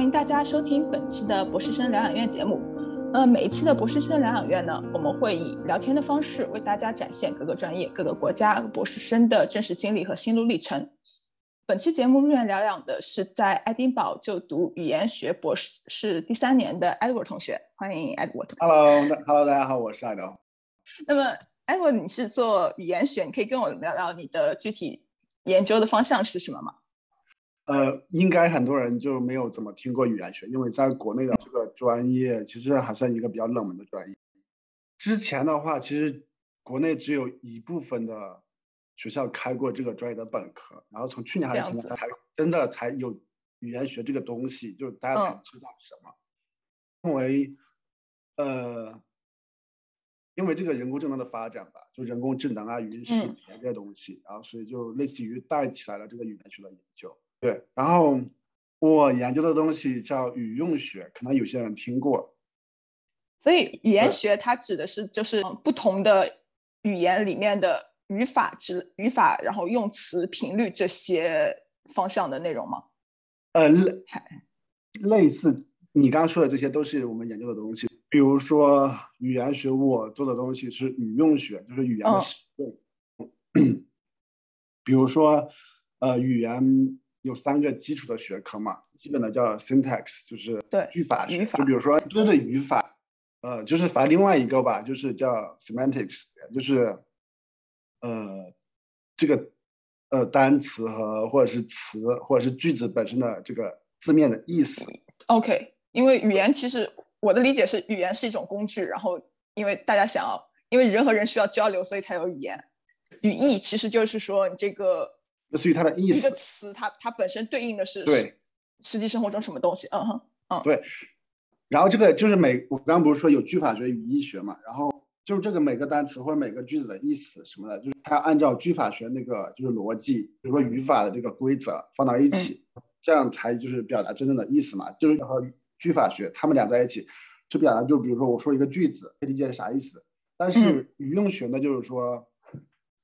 欢迎大家收听本期的博士生疗养院节目。呃，每一期的博士生疗养院呢，我们会以聊天的方式为大家展现各个专业、各个国家博士生的真实经历和心路历程。本期节目入院疗养的是在爱丁堡就读语言学博士是第三年的 Edward 同学，欢迎 Edward。Hello，Hello，大家好，我是爱德。那么 Edward，你是做语言学，你可以跟我聊聊你的具体研究的方向是什么吗？呃，应该很多人就没有怎么听过语言学，因为在国内的这个专业其实还算一个比较冷门的专业。之前的话，其实国内只有一部分的学校开过这个专业的本科，然后从去年还是前年才真的才有语言学这个东西，就是大家才知道什么。因为呃，因为这个人工智能的发展吧，就人工智能啊、语音识别这些东西，然后所以就类似于带起来了这个语言学的研究。对，然后我研究的东西叫语用学，可能有些人听过。所以语言学它指的是就是不同的语言里面的语法之语法，然后用词频率这些方向的内容吗？呃，类类似你刚刚说的这些都是我们研究的东西。比如说语言学，我做的东西是语用学，就是语言的使用。比如说呃语言。有三个基础的学科嘛，基本的叫 syntax，就是对语法学。就比如说对对语法，呃，就是反另外一个吧，就是叫 semantics，就是呃这个呃单词和或者是词或者是句子本身的这个字面的意思。OK，因为语言其实我的理解是语言是一种工具，然后因为大家想要，因为人和人需要交流，所以才有语言。语义其实就是说你这个。类似于它的意思，一个词，它它本身对应的是对实际生活中什么东西？嗯哼，嗯，对。然后这个就是每我刚刚不是说有句法学、语义学嘛？然后就是这个每个单词或者每个句子的意思什么的，就是它按照句法学那个就是逻辑，比如说语法的这个规则放到一起，这样才就是表达真正的意思嘛。就是和句法学他们俩在一起，就表达就比如说我说一个句子，可以理解是啥意思。但是语用学呢，就是说。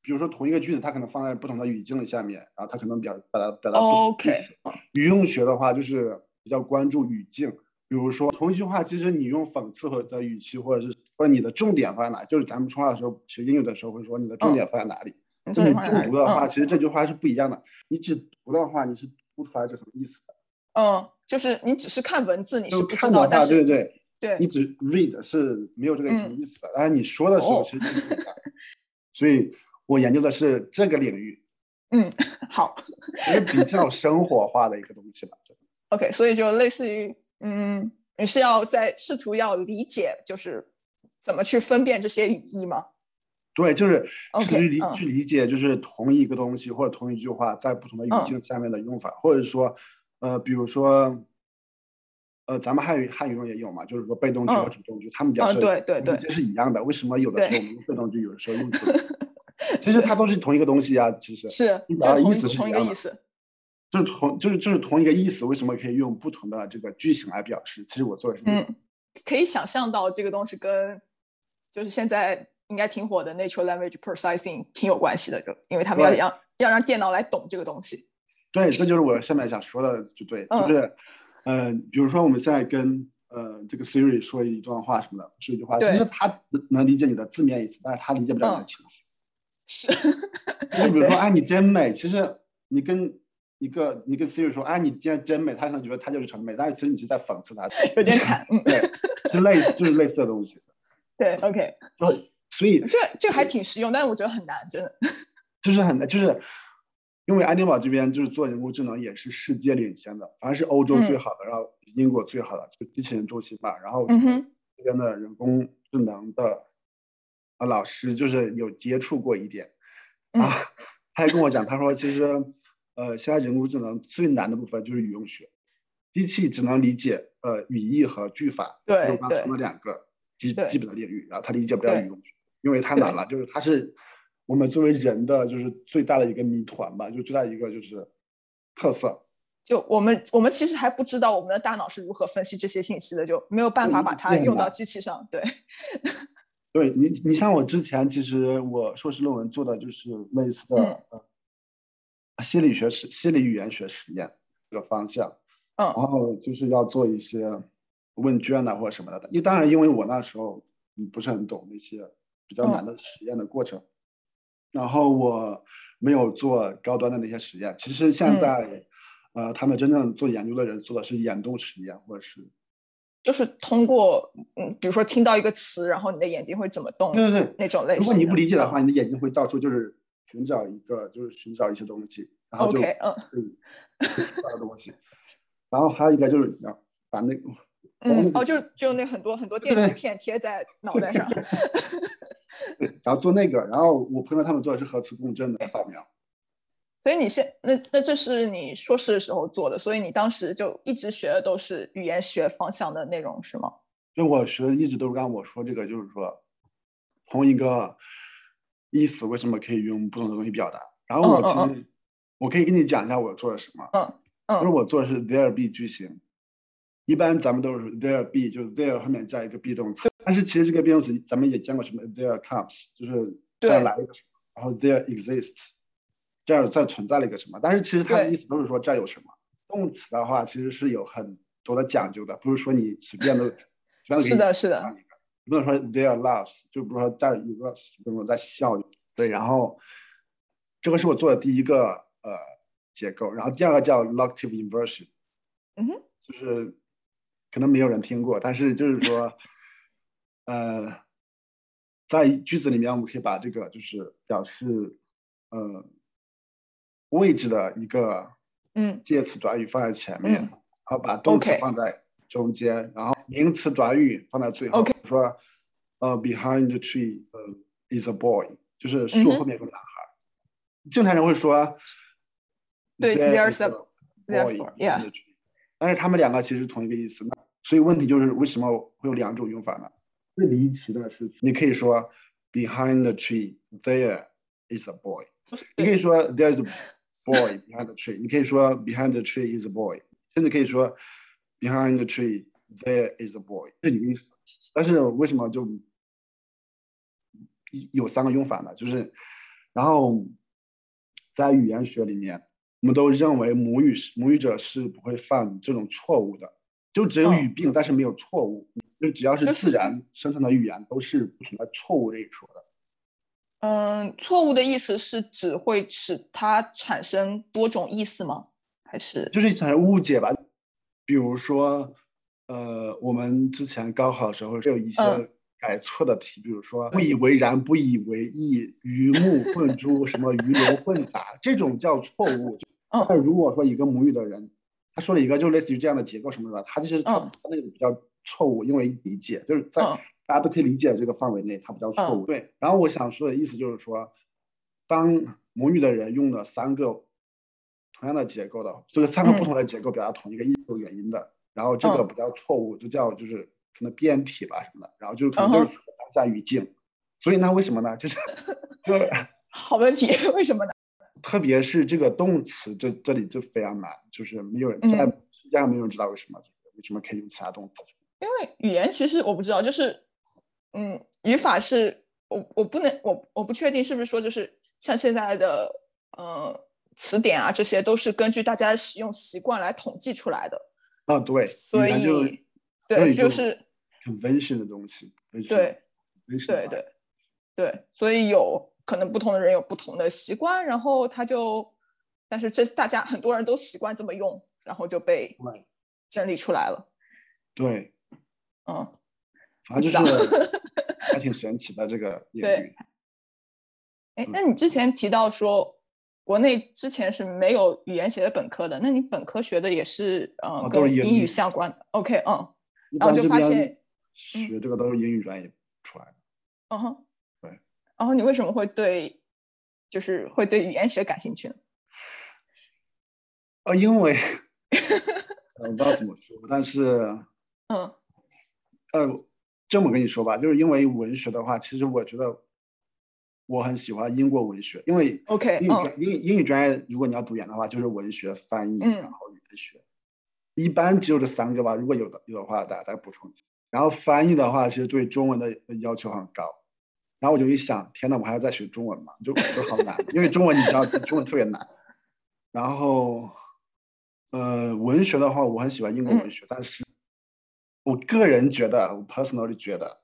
比如说同一个句子，它可能放在不同的语境下面，然后它可能表表达表达不同意思。语用学的话，就是比较关注语境。比如说同一句话，其实你用讽刺或者语气，或者是或者你的重点放在哪，就是咱们说话的时候学英语的时候会说你的重点放在哪里。你重读的话，其实这句话是不一样的。你只读的话，你是读不出来这什么意思的。嗯，就是你只是看文字，你是不知道，但是对对对，你只 read 是没有这个什么意思的。但是你说的时候其实，所以。我研究的是这个领域，嗯，好，是比较生活化的一个东西吧。OK，所以就类似于，嗯，你是要在试图要理解，就是怎么去分辨这些语义吗？对，就是去理去理解，就是同一个东西或者同一句话在不同的语境下面的用法，或者说，呃，比如说，呃，咱们汉语汉语中也有嘛，就是说被动句和主动句，他们表示对对对，这是一样的。为什么有的时候我们用被动句，有的时候用主动？其实它都是同一个东西啊，其实是，就意思是同一个意思，就是同就是就是同一个意思，为什么可以用不同的这个句型来表示？其实我做的是，嗯，可以想象到这个东西跟就是现在应该挺火的 natural language processing 挺有关系的，就因为他们要让要让电脑来懂这个东西。对，这就是我下面想说的，就对，就是，呃，比如说我们现在跟呃这个 Siri 说一段话什么的，说一句话，其实它能理解你的字面意思，但是它理解不了你的情绪。是，就比如说，哎，你真美。其实你跟一个你跟 Siri 说，哎，你今天真美，他可能觉得他就是很美，但是其实你是在讽刺他，有点惨。对，就类就是类似的东西。对，OK。就所以这这个还挺实用，但是我觉得很难，真的。就是很难，就是因为爱丁堡这边就是做人工智能也是世界领先的，反正是欧洲最好的，然后英国最好的，就机器人中心吧。然后这边的人工智能的。啊，老师就是有接触过一点，啊，他还跟我讲，他说其实，呃，现在人工智能最难的部分就是语用学，机器只能理解呃语义和句法，对我刚说了两个基基本的领域，然后他理解不了语用学，因为太难了，就是它是我们作为人的就是最大的一个谜团吧，就最大一个就是特色。就我们我们其实还不知道我们的大脑是如何分析这些信息的，就没有办法把它用到机器上，对。对你，你像我之前，其实我硕士论文做的就是类似的呃心理学实心理语言学实验这个方向，嗯，然后就是要做一些问卷呐、或者什么的。因当然，因为我那时候嗯不是很懂那些比较难的实验的过程，然后我没有做高端的那些实验。其实现在，呃，他们真正做研究的人做的是眼动实验，或者是就是通过嗯，比如说听到一个词，然后你的眼睛会怎么动，对对对，那种类型。如果你不理解的话，你的眼睛会到处就是寻找一个，就是寻找一些东西，然后就 OK，嗯可以找东西。然后还有一个就是要把那个嗯，哦，就就那很多很多电子片贴在脑袋上。对，然后做那个，然后我朋友他们做的是核磁共振的扫描。所以你现那那这是你硕士的时候做的，所以你当时就一直学的都是语言学方向的内容是吗？就我学的一直都是刚我说这个，就是说同一个意思为什么可以用不同的东西表达。然后我其实、嗯嗯我可以跟你讲一下我做了什么。嗯就是嗯我做的是 there be 句型，一般咱们都是 there be，就是 there 后面加一个 be 动词。但是其实这个 be 动词咱们也见过什么 there comes，就是这儿对来一个什么，然后 there exists，这儿这儿存在了一个什么。但是其实它的意思都是说这儿有什么。动词的话其实是有很多的讲究的，不是说你随便都 随便都给你是的，是的，你不能说 there laughs，就比如说这儿有个比如说在笑，对，然后这个是我做的第一个呃结构，然后第二个叫 locative inversion，嗯哼，就是可能没有人听过，但是就是说，呃，在句子里面我们可以把这个就是表示呃位置的一个嗯介词短语放在前面，嗯然后把动词放在中间，然后名词短语放在最后。OK 比如说，呃，behind the tree，呃，is a boy，就是嗯树后面有个男孩。正常人会说，对 there there's is a- a there's boy a- yeah in the tree 但是他们两个其实同一个意思。那所以问题就是为什么会有两种用法呢？最离奇的是，你可以说 behind the tree there is a boy，你可以说 there is a boy behind the tree，你可以说 behind the tree is a boy，甚至可以说 behind the tree there is a boy，这几个意思。但是为什么就有三个用法呢？就是，然后在语言学里面，我们都认为母语是母语者是不会犯这种错误的，就只有嗯语病，但是没有错误。就只要是自然 生成的语言，都是不存在错误这一说的。嗯，错误的意思是只会使它产生多种意思吗？还是就是产生误解吧。比如说，呃，我们之前高考的时候是有一些嗯改错的题，比如说不以为然、不以为意、鱼目混珠、什么鱼龙混杂，这种叫错误。嗯但如果说一个母语的人，他说了一个就类似于这样的结构什么的，他就是他那个比较错误，因为理解就是在嗯大家都可以理解这个范围内，它不叫错误。对，然后我想说的意思就是说，当母语的人用了三个同样的结构的，这个三个不嗯同的结构表达同一个意思有原因的，然后这个嗯比较错误，就叫就是可能变体吧什么的，然后就是可能就是说当下语境。所以那，为什么呢？就是 就是好问题？为什么呢？特别是这个动词，这这里就非常难，就是没有人嗯现在世界上没有人知道为什么为什么可以用其他动词。因为语言其实我不知道，就是嗯，语法是我我不能我我不确定是不是说就是像现在的呃词典啊这些都是根据大家的使用习惯来统计出来的，啊，对，所以对就是是 convention 的东西对对对对，所以有可能不同的人有不同的习惯，然后他就但是这大家很多人都习惯这么用，然后就被整理出来了，对，嗯。反正就是还挺神奇的这个 领对域。哎，那你之前提到说，国内之前是没有语言学的本科的，那你本科学的也是呃哦都是英跟英语语相关的？OK，嗯然后就发现学这个都是英语专业出来的。嗯哼，对。然后你为什么会对，就是会对语言学感兴趣呢？呃，因为 呃我不知道怎么说，但是嗯呃，这么跟你说吧，就是因为文学的话，其实我觉得我很喜欢英国文学，因为，OK，英语嗯专英语英语专业，如果你要读研的话，就是文学、翻译，嗯然后语言学，一般只有这三个吧。如果有的有的话，大家再补充一下。然后翻译的话，其实对中文的要求很高。然后我就一想，天呐，我还要再学中文嘛，就就好难，因为中文你知道，中文特别难。然后，呃，文学的话，我很喜欢英国文学，但是我个人觉得，我 personally 觉得，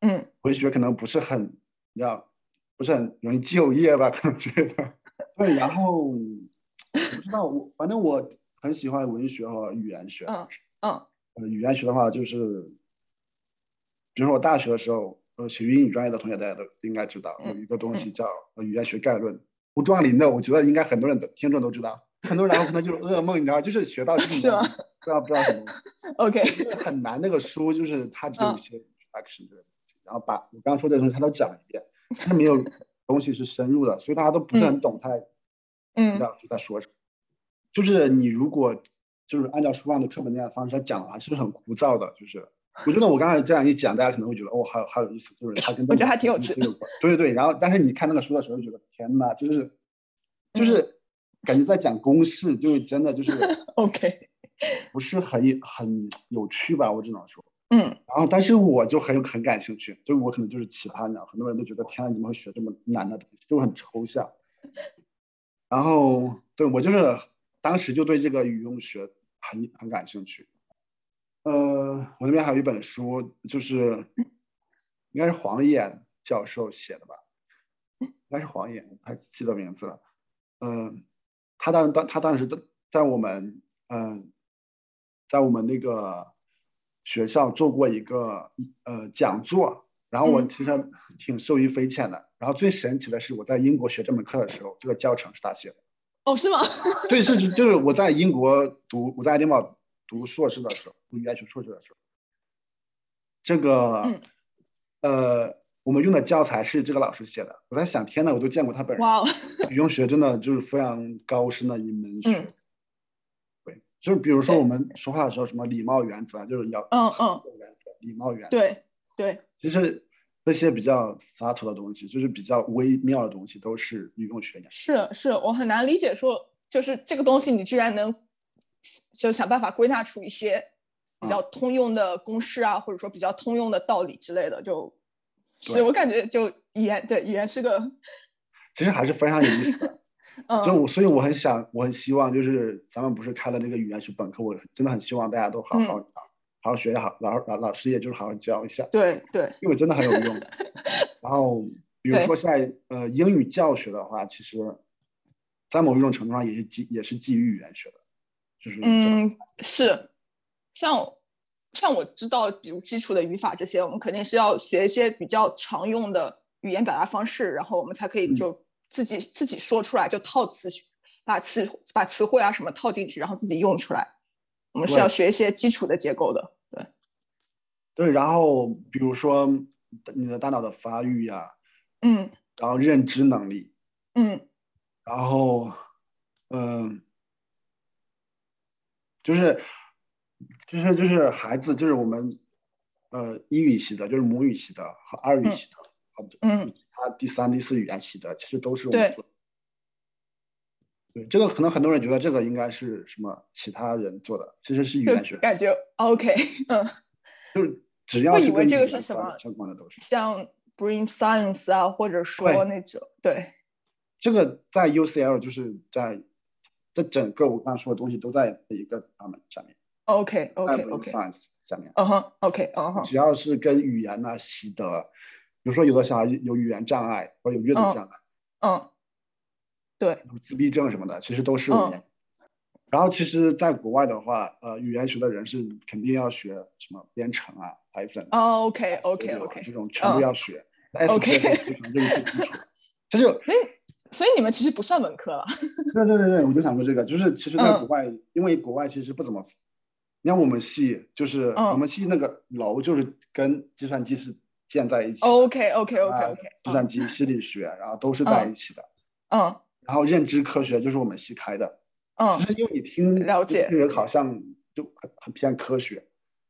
嗯，文学可能不是很，你知道，不是很容易就业吧？可能觉得，对，然后我不知道，我反正我很喜欢文学和语言学，嗯。嗯，呃，语言学的话就是，比如说我大学的时候，呃，学英语专业的同学大家都应该知道，有一个东西叫语言学概论，胡壮林的，我觉得应该很多人都听众都知道。很多人可能就是噩梦，你知道，就是学到这种，不知道不知道什么。OK，很难那个书，就是它只有一些 introduction 的，然后把我刚刚说的东西他都讲一遍，他没有东西是深入的，所以大家都不是很懂他，嗯，知道就在说什么。就是你如果就是按照书上的课本那样方式来讲的话，是不是很枯燥的。就是我觉得我刚才这样一讲，大家可能会觉得哦，好有好有意思，就是他跟我觉得还挺有趣。对对对，然后但是你看那个书的时候，觉得天呐，就是就是。感觉在讲公式，就是真的就是 OK，不是很很有趣吧？我只能说，嗯。然后，但是我就很很感兴趣，就我可能就是奇葩，你知道，很多人都觉得天呐，怎么会学这么难的东西，就很抽象。然后，对我就是当时就对这个语用学很很感兴趣。呃，我那边还有一本书，就是应该是黄岩教授写的吧？应该是黄岩，我记得名字了。嗯。他当当他当时在在我们嗯，在我们那个学校做过一个呃讲座，然后我其实挺受益匪浅的。然后最神奇的是，我在英国学这门课的时候，这个教程是他写的。哦，是吗？对，是是，就是我在英国读我在爱丁堡读硕士的时候，读语言学硕士的时候，这个呃。我们用的教材是这个老师写的，我在想，天呐，我都见过他本人。哇，语用学真的就是非常高深的一门学。对，就是比如说我们说话的时候，什么礼貌原则啊，就是要嗯嗯，礼貌原则。对对，其实那些比较 subtle 的东西，就是比较微妙的东西，都是语用学。是是，我很难理解，说就是这个东西，你居然能就想办法归纳出一些比较通用的公式啊，或者说比较通用的道理之类的，就。是我感觉就语言对语言是个，其实还是非常有意思的，就我所以我很想我很希望就是咱们不是开了那个语言学本科，我真的很希望大家都好好好好学好，老老老师也就是好好教一下，对对，因为真的很有用。然后比如说现在呃英语教学的话，其实，在某一种程度上也是基也是基于语言学的，就是嗯是，像。像我知道，比如基础的语法这些，我们肯定是要学一些比较常用的语言表达方式，然后我们才可以就自己自己说出来，就套词，把词把词汇啊什么套进去，然后自己用出来。我们是要学一些基础的结构的，对。对，然后比如说你的大脑的发育呀，嗯，然后认知能力，嗯，然后嗯，就是。其实就是孩子，就是我们，呃，英语系的，就是母语系的和二语系的，嗯，他第三、第四语言系的，其实都是我们做。对，这个可能很多人觉得这个应该是什么其他人做的，其实是语言学。感觉 OK，嗯，就是只要我以为这个是什么相关的都是，像 Brain Science 啊，或者说那种对。这个在 UCL 就是在这整个我刚刚说的东西都在一个 department 下面。OK OK OK，下面，嗯哼，OK，嗯哼，只要是跟语言呐、习得，比如说有的小孩有语言障碍或者有阅读障碍，嗯，对，自闭症什么的，其实都是我们。然后其实，在国外的话，呃，语言学的人是肯定要学什么编程啊、Python。哦，OK OK OK，这种全部要学。OK，就是基础。这就所以，所以你们其实不算文科了。对对对对，我就想说这个，就是其实在国外，因为国外其实不怎么。你看我们系就是我们系那个楼就是跟计算机是建在一起。OK OK OK OK。计算机心理学，然后都是在一起的。嗯。然后认知科学就是我们系开的。嗯。其实因为你听了解，这个好像就很很偏科学。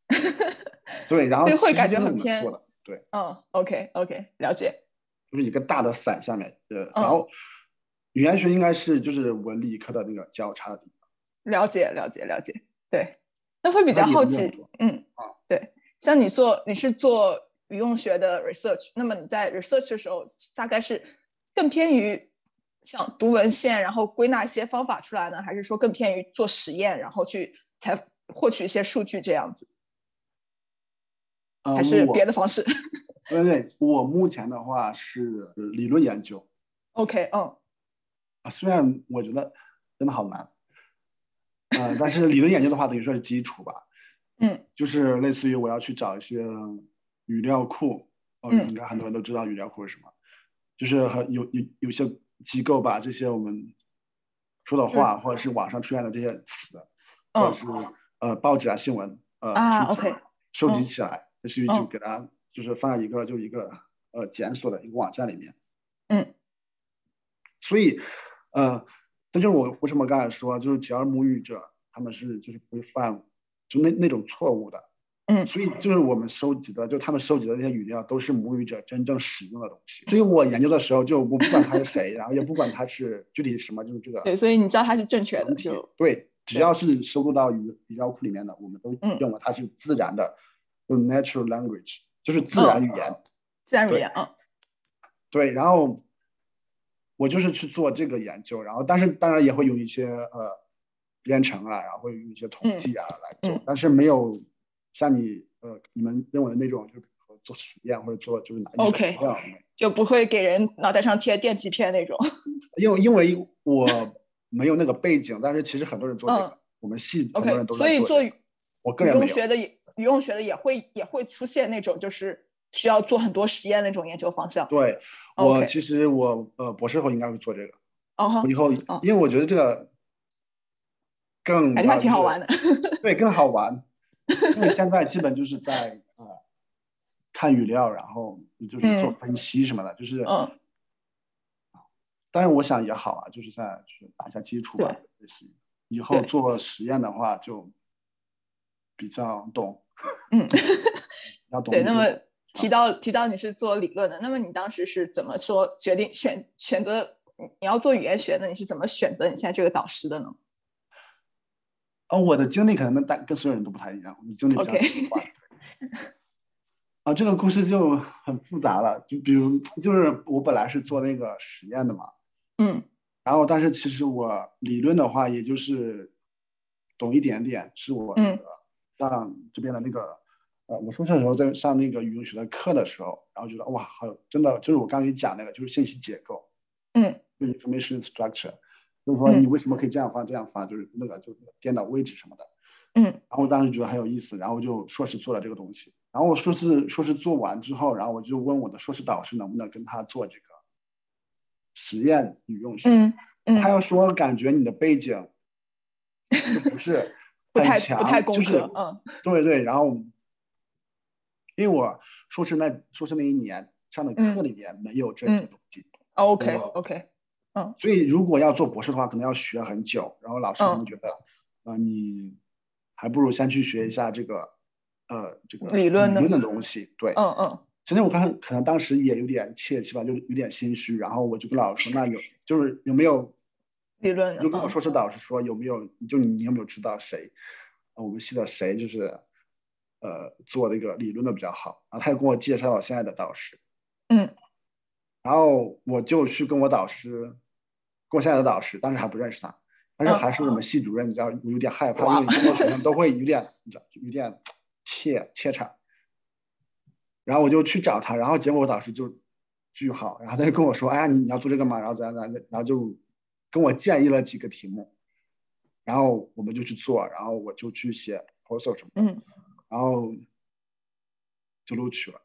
对，然后会感觉很偏。对。嗯，OK OK，了解。就是一个大的伞下面，呃，然后语言学应该是就是文理科的那个交叉的地方。了解了解了解，对。那会比较好奇，嗯，对，像你做你是做语用学的 research，那么你在 research 的时候，大概是更偏于像读文献，然后归纳一些方法出来呢，还是说更偏于做实验，然后去才获取一些数据这样子？还是别的方式？对对，我目前的话是理论研究。OK，嗯。啊，虽然我觉得真的好难，呃，但是理论研究的话，等于说是基础吧。嗯。就是类似于我要去找一些语料库，哦，应该很多人都知道语料库是什么，就是很有有有些。机构把这些我们说的话，或者是网上出现的这些词，或者是呃报纸啊新闻呃啊 OK 收集起来，类似于就给它就是放在一个就一个呃检索的一个网站里面。嗯。所以呃，这就是我为什么刚才说，就是只要母语者他们是就是不会犯就那那种错误的。嗯，所以就是我们收集的，就他们收集的那些语料，都是母语者真正使用的东西。所以我研究的时候，就我不管他是谁，然后也不管他是具体什么，就是这个。对，所以你知道他是正确的，就对，只要是收录到语语料库里面的，我们都认为它是自然的，就 natural language，就是自然语言。自然语言，嗯。对，然后我就是去做这个研究，然后但是当然也会有一些呃编程啊，然后会用一些统计啊来做，但是没有。像你呃，你们认为的那种，就比如说做实验或者做就是哪一种样，就不会给人脑袋上贴电极片那种。因为因为我没有那个背景，但是其实很多人做这个，我们系很多人都在做。所以做我个人学的也语用学的也会也会出现那种就是需要做很多实验那种研究方向。对，我其实我呃博士后应该会做这个。哦，以后因为我觉得这个更感觉还挺好玩的。对，更好玩。因为现在基本就是在呃看语料，然后就是做分析什么的，就是嗯，但是我想也好啊，就是在去打一下基础吧，就是以后做实验的话就比较懂，嗯，要懂。对，那么提到提到你是做理论的，那么你当时是怎么说决定选选择你要做语言学的？你是怎么选择你现在这个导师的呢？啊，我的经历可能跟大跟所有人都不太一样，我的经历比较奇怪。啊，这个故事就很复杂了，就比如就是我本来是做那个实验的嘛，嗯，然后但是其实我理论的话，也就是懂一点点，是我那个上这边的那个，呃，我硕士的时候在上那个语文学的课的时候，然后觉得哇，好，真的就是我刚给你讲那个，就是信息结构，嗯，information structure。就是说你为什么可以这样发这样发，就是那个就颠倒位置什么的，嗯，然后我当时觉得很有意思，然后就硕士做了这个东西，然后我硕士硕士做完之后，然后我就问我的硕士导师能不能跟他做这个实验与用学，嗯嗯，他又说感觉你的背景不是 不太强，不太就是，嗯，对对，然后因为我硕士那硕士那一年上的课里面没有这些东西，OK OK。嗯，所以如果要做博士的话，可能要学很久。然后老师可能觉得，呃，你还不如先去学一下这个，呃，这个理论的东西。对，嗯嗯。其实我刚可能当时也有点怯气吧，就有点心虚。然后我就跟老师说，那有就是有没有理论？就跟我硕士导师说有没有？就你有没有知道谁？我们系的谁就是，呃，做这个理论的比较好。然后他又跟我介绍了现在的导师。嗯。然后我就去跟我导师。跟我现在的导师，当时还不认识他，但是还是我们系主任，你知道，我有点害怕，因为很多学生都会有点，你知道，有点怯怯场。然后我就去找他，然后结果我导师就巨好，然后他就跟我说：“哎呀，你你要做这个嘛？”然后怎样怎样，然后就跟我建议了几个题目，然后我们就去做，然后我就去写 proposal 什么，嗯，然后就录取了，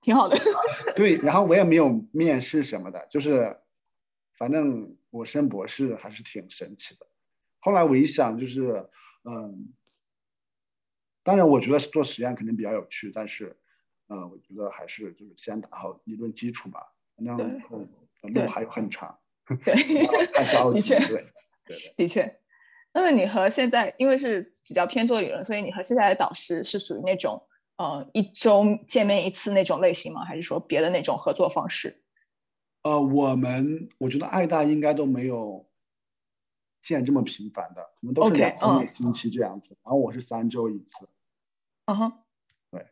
挺好的。对，然后我也没有面试什么的，就是。反正我升博士还是挺神奇的。后来我一想，就是，嗯，当然我觉得做实验肯定比较有趣，但是，嗯，我觉得还是就是先打好理论基础吧。反正路还有很长。对，太着急。对，对对。的确。那么你和现在，因为是比较偏做理论，所以你和现在的导师是属于那种，呃，一周见面一次那种类型吗？还是说别的那种合作方式？呃，我们我觉得爱大应该都没有见这么频繁的，可能都是两三个星期这样子。然后我是三周一次。嗯哼，对。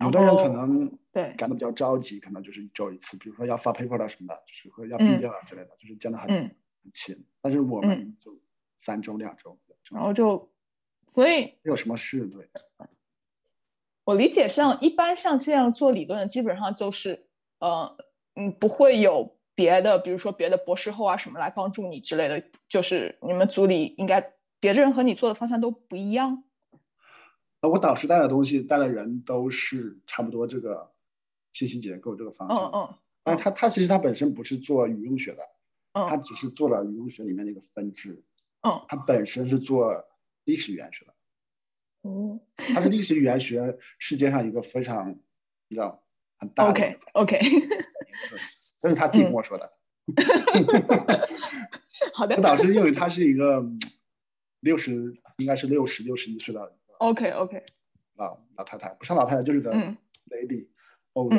有的人可能对，赶得比较着急，可能就是一周一次，比如说要发 paper 了什么的，就是说要毕业了之类的，就是见的很嗯很勤。但是我们就三周两周，然后就，所以没有什么事，对。我理解像一般像这样做理论的，基本上就是呃嗯不会有别的，比如说别的博士后啊什么来帮助你之类的，就是你们组里应该别的人和你做的方向都不一样。呃，我导师带的东西带的人都是差不多这个信息结构这个方向，嗯嗯但是他他其实他本身不是做语用学的，嗯他嗯只是做了语用学里面的一个分支，嗯。他本身是做历史语言学的，嗯 他是历史语言学世界上一个非常你知道很大的，OK OK，这是他自己跟我说的。好的。我导师因为他是一个六十应该是六十六十一岁的 OK OK，老老太太，不是老太太就是个嗯。lady，old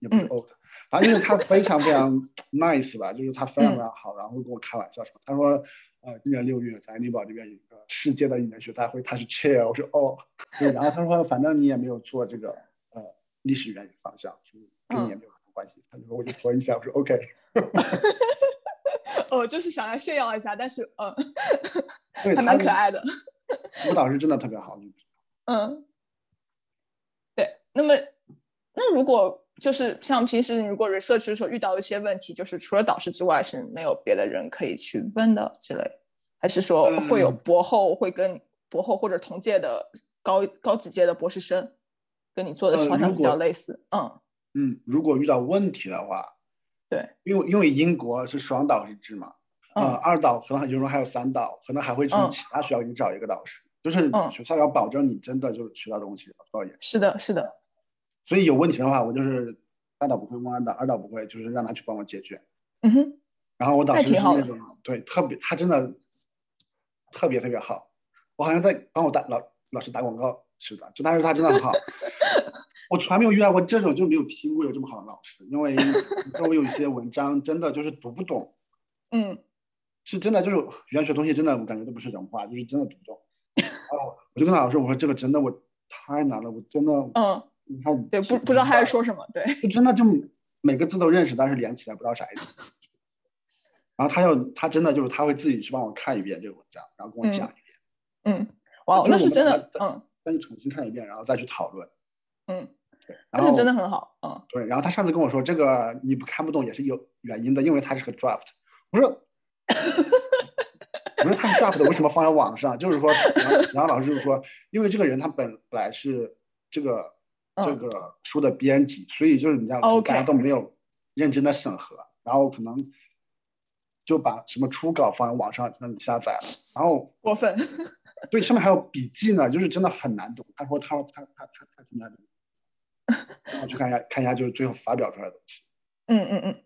也不是嗯。old，反正就是他非常非常 nice 吧，就是他非常嗯非常好，然后跟我开玩笑说，他说，呃，今年六月在安堡这边有一个世界的语言学大会，他是 chair，我说哦，对，然后他说反正你也没有做这个呃历史语言方向，所以跟你也没有关系，他就说我就说一下，我说 OK，哦，就是想要炫耀一下，但是嗯，对，还蛮可爱的。我导师真的特别好，嗯，对。那么，那如果就是像平时你如果 research 的时候遇到一些问题，就是除了导师之外是没有别的人可以去问的之类，还是说会有嗯博后会跟博后或者同届的高高几届的博士生跟你做的呃方向比较类似？嗯，嗯，如果遇到问题的话，对，因为因为英国是双导师制嘛，呃，嗯二导可能有时候还有三导，可能还会从嗯。其他学校给你找一个导师，就是嗯。学校要保证你真的就是学到东西，导演。是的，是的，所以有问题的话，我就是三导不会问二导，二导不会，就是让他去帮我解决。嗯哼，然后我导师是那种对特别，他真的特别特别好，我好像在帮我打老老师打广告似的，就但是他真的很好。我从来没有遇到过这种，就没有听过有这么好的老师，因为我有一些文章真的就是读不懂，嗯。是真的就是语言学东西真的我感觉都不是人话，就是真的读不懂。然后我就跟老师说，我说这个真的我太难了，我真的嗯，你看对，不不知道他在说什么，对，就真的就每个字都认识，但是连起来不知道啥意思。然后他要他真的就是他会自己去帮我看一遍这个文章，然后跟我讲一遍，嗯，哇，那是真的，嗯。再去重新看一遍，然后再去讨论。嗯，对，然后那是真的很好，嗯对，然后他上次跟我说这个你不看不懂也是有原因的，因为它是个 draft。我说，我说他是 draft 为什么放在网上？就是说，然后然后老师就说，因为这个人他本来是这个这嗯个书的编辑，所以就是你知道，大家都没有认真的审核，然后可能就把什么初稿放在网上让你下载了，然后过分，对上面还有笔记呢，就是真的很难懂。他说他说他他他他挺难懂，然后去看一下看一下就是最后发表出来的东西。嗯嗯嗯，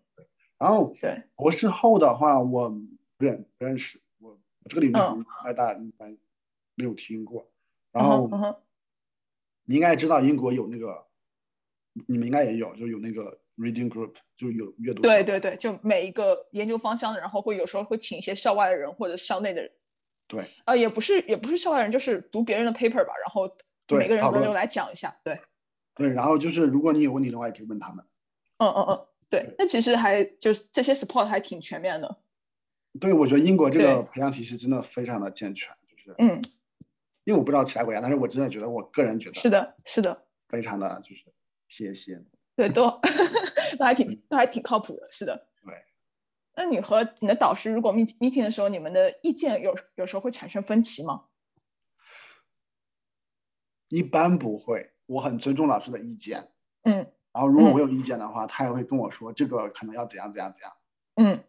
然后对，博士后的话，我不认不认识，我我这个领域嗯不太大，一般没有听过。嗯然后你应该知道英国有那个，你们应该也有，就有那个 reading group，就有阅读。对对对，就每一个研究方向的，然后会有时候会请一些校外的人或者校内的人，对呃，也不是也不是校外人，就是读别人的 paper 吧，然后对每个人轮流来讲一下，对，对，然后就是如果你有问题的话，也可以问他们。嗯嗯嗯，对，那其实还就是这些 support 还挺全面的，对，我觉得英国这个培养体系真的非常的健全，就是嗯，因为我不知道其他国家，但是我真的觉得我个人觉得是的，是的，非常的就是贴心。对，都 都还挺都还挺靠谱的，是的。嗯对。那你和你的导师如果 meet meeting 的时候，你们的意见有有时候会产生分歧吗？一般不会，我很尊重老师的意见。嗯然后如果嗯我有意见的话，他也会跟我说这个可能要怎样怎样怎样。嗯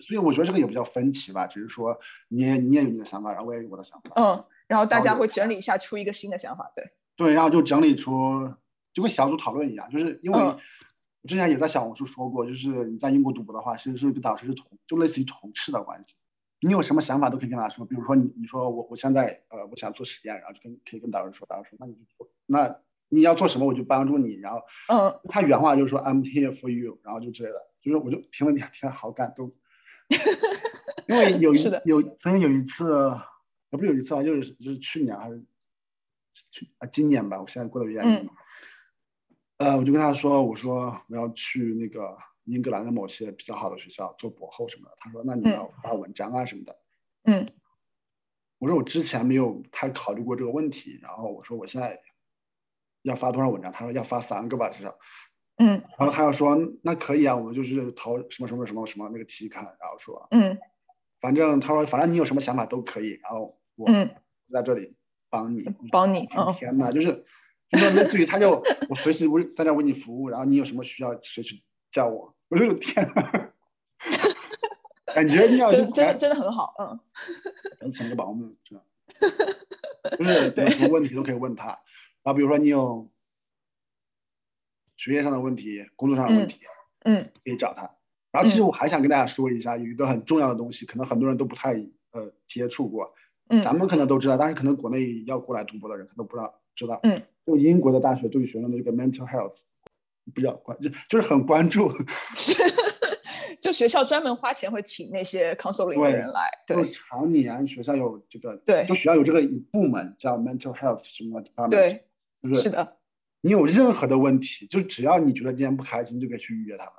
所以我觉得这个也不叫分歧吧，只是说你也你也有你的想法，然后我也有我的想法。嗯，然后大家会整理一下，出一个新的想法，对，对，然后就整理出就跟小组讨论一样，就是因为嗯我之前也在小红书说过，就是你在英国读博的话，其实是跟导师是同就类似于同事的关系。你有什么想法都可以跟他说，比如说你你说我我现在呃我想做实验，然后就跟可以跟导师说，导师说那你就做，那你要做什么我就帮助你，然后嗯。他原话就是说 I'm here for you，然后就之类的，就是我就听了你听了好感动，因为有一是有曾经有一次，也不是有一次啊，就是就是去年还是去啊今年吧，我现在过得有点嗯。呃，我就跟他说，我说我要去那个英格兰的某些比较好的学校做博后什么的。他说，那你要发文章啊什么的。嗯，我说我之前没有太考虑过这个问题。然后我说我现在要发多少文章？他说要发三个吧，至少。嗯，然后他又说那可以啊，我们就是投什么什么什么什么那个期刊，然后说，嗯，反正他说反正你有什么想法都可以，然后我在这里帮你，帮你。天呐，就是。就类似于他就 我随时为在那为你服务，然后你有什么需要随时叫我。我的天呐，感觉你要真真的真的很好，嗯。能请个保姆，是吧？就是 有什么问题都可以问他。然后比如说你有学业上的问题、工作上的问题，嗯，可以找他。然后其实我还想跟大家说一下，有一个很重要的东西，可能很多人都不太呃接触过，嗯，咱们可能都知道，但是可能国内要过来读博的人可能不知道，知道，嗯。就英国的大学对于学生的这个 mental health 比较关，就就是很关注。就学校专门花钱会请那些 counseling 的人来，对。常年学校有这个，对，就学校有这个部门叫 mental health 什么 department，对，就是是的。你有任何的问题，就只要你觉得今天不开心，就可以去预约他们。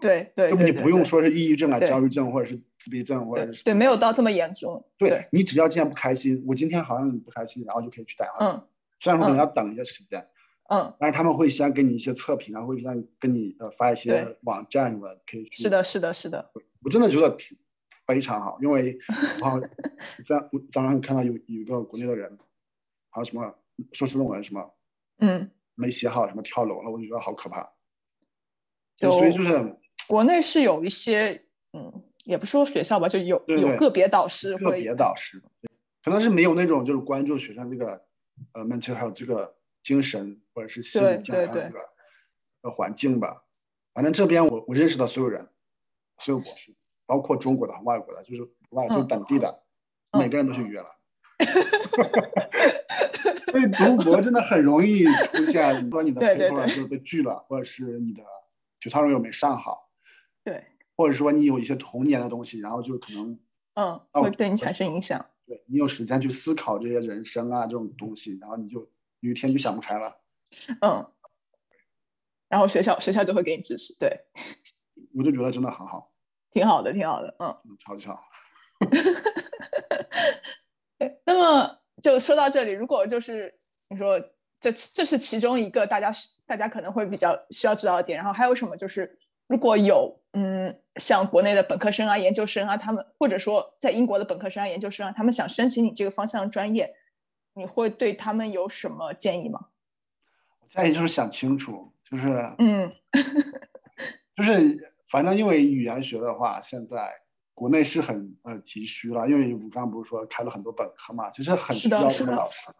对对，就你不用说是抑郁症啊、焦虑症或者是自闭症或者是对，没有到这么严重。对你只要今天不开心，我今天好像不开心，然后就可以去打电话。嗯。虽然说可能要等一些时间，嗯，但是他们会先给你一些测评啊，会先跟你呃发一些网站什么，可以去。是的，是的，是的。我真的觉得挺非常好，因为然后在早上看到有有一个国内的人，还有什么硕士论文什么，嗯，没写好什么跳楼了，我就觉得好可怕。就所以就是国内是有一些，嗯，也不说学校吧，就有有个别导师个别导师，可能是没有那种就是关注学生这个。呃，mental 还有这个精神或者是心理健康这个呃环境吧。反正这边我我认识的所有人，所有博士，包括中国的、外国的，就是外就是本地的，每个人都去约了。所以读博真的很容易出现，说你的 paper 就被拒了，或者是你的九套任务没上好，对，或者说你有一些童年的东西，然后就可能嗯会对你产生影响。对你有时间去思考这些人生啊这种东西，然后你就有一天就想不开了，嗯，然后学校学校就会给你支持，对，我就觉得真的很好，挺好的，挺好的，嗯，超级好。那么就说到这里，如果就是你说这这是其中一个大家大家可能会比较需要知道的点，然后还有什么就是如果有。嗯，像国内的本科生啊、研究生啊，他们或者说在英国的本科生啊、研究生啊，他们想申请你这个方向的专业，你会对他们有什么建议吗？建议就是想清楚，就是嗯，就是反正因为语言学的话，现在国内是很呃急需了，因为我刚刚不是说开了很多本科嘛，其实很需要这个老师。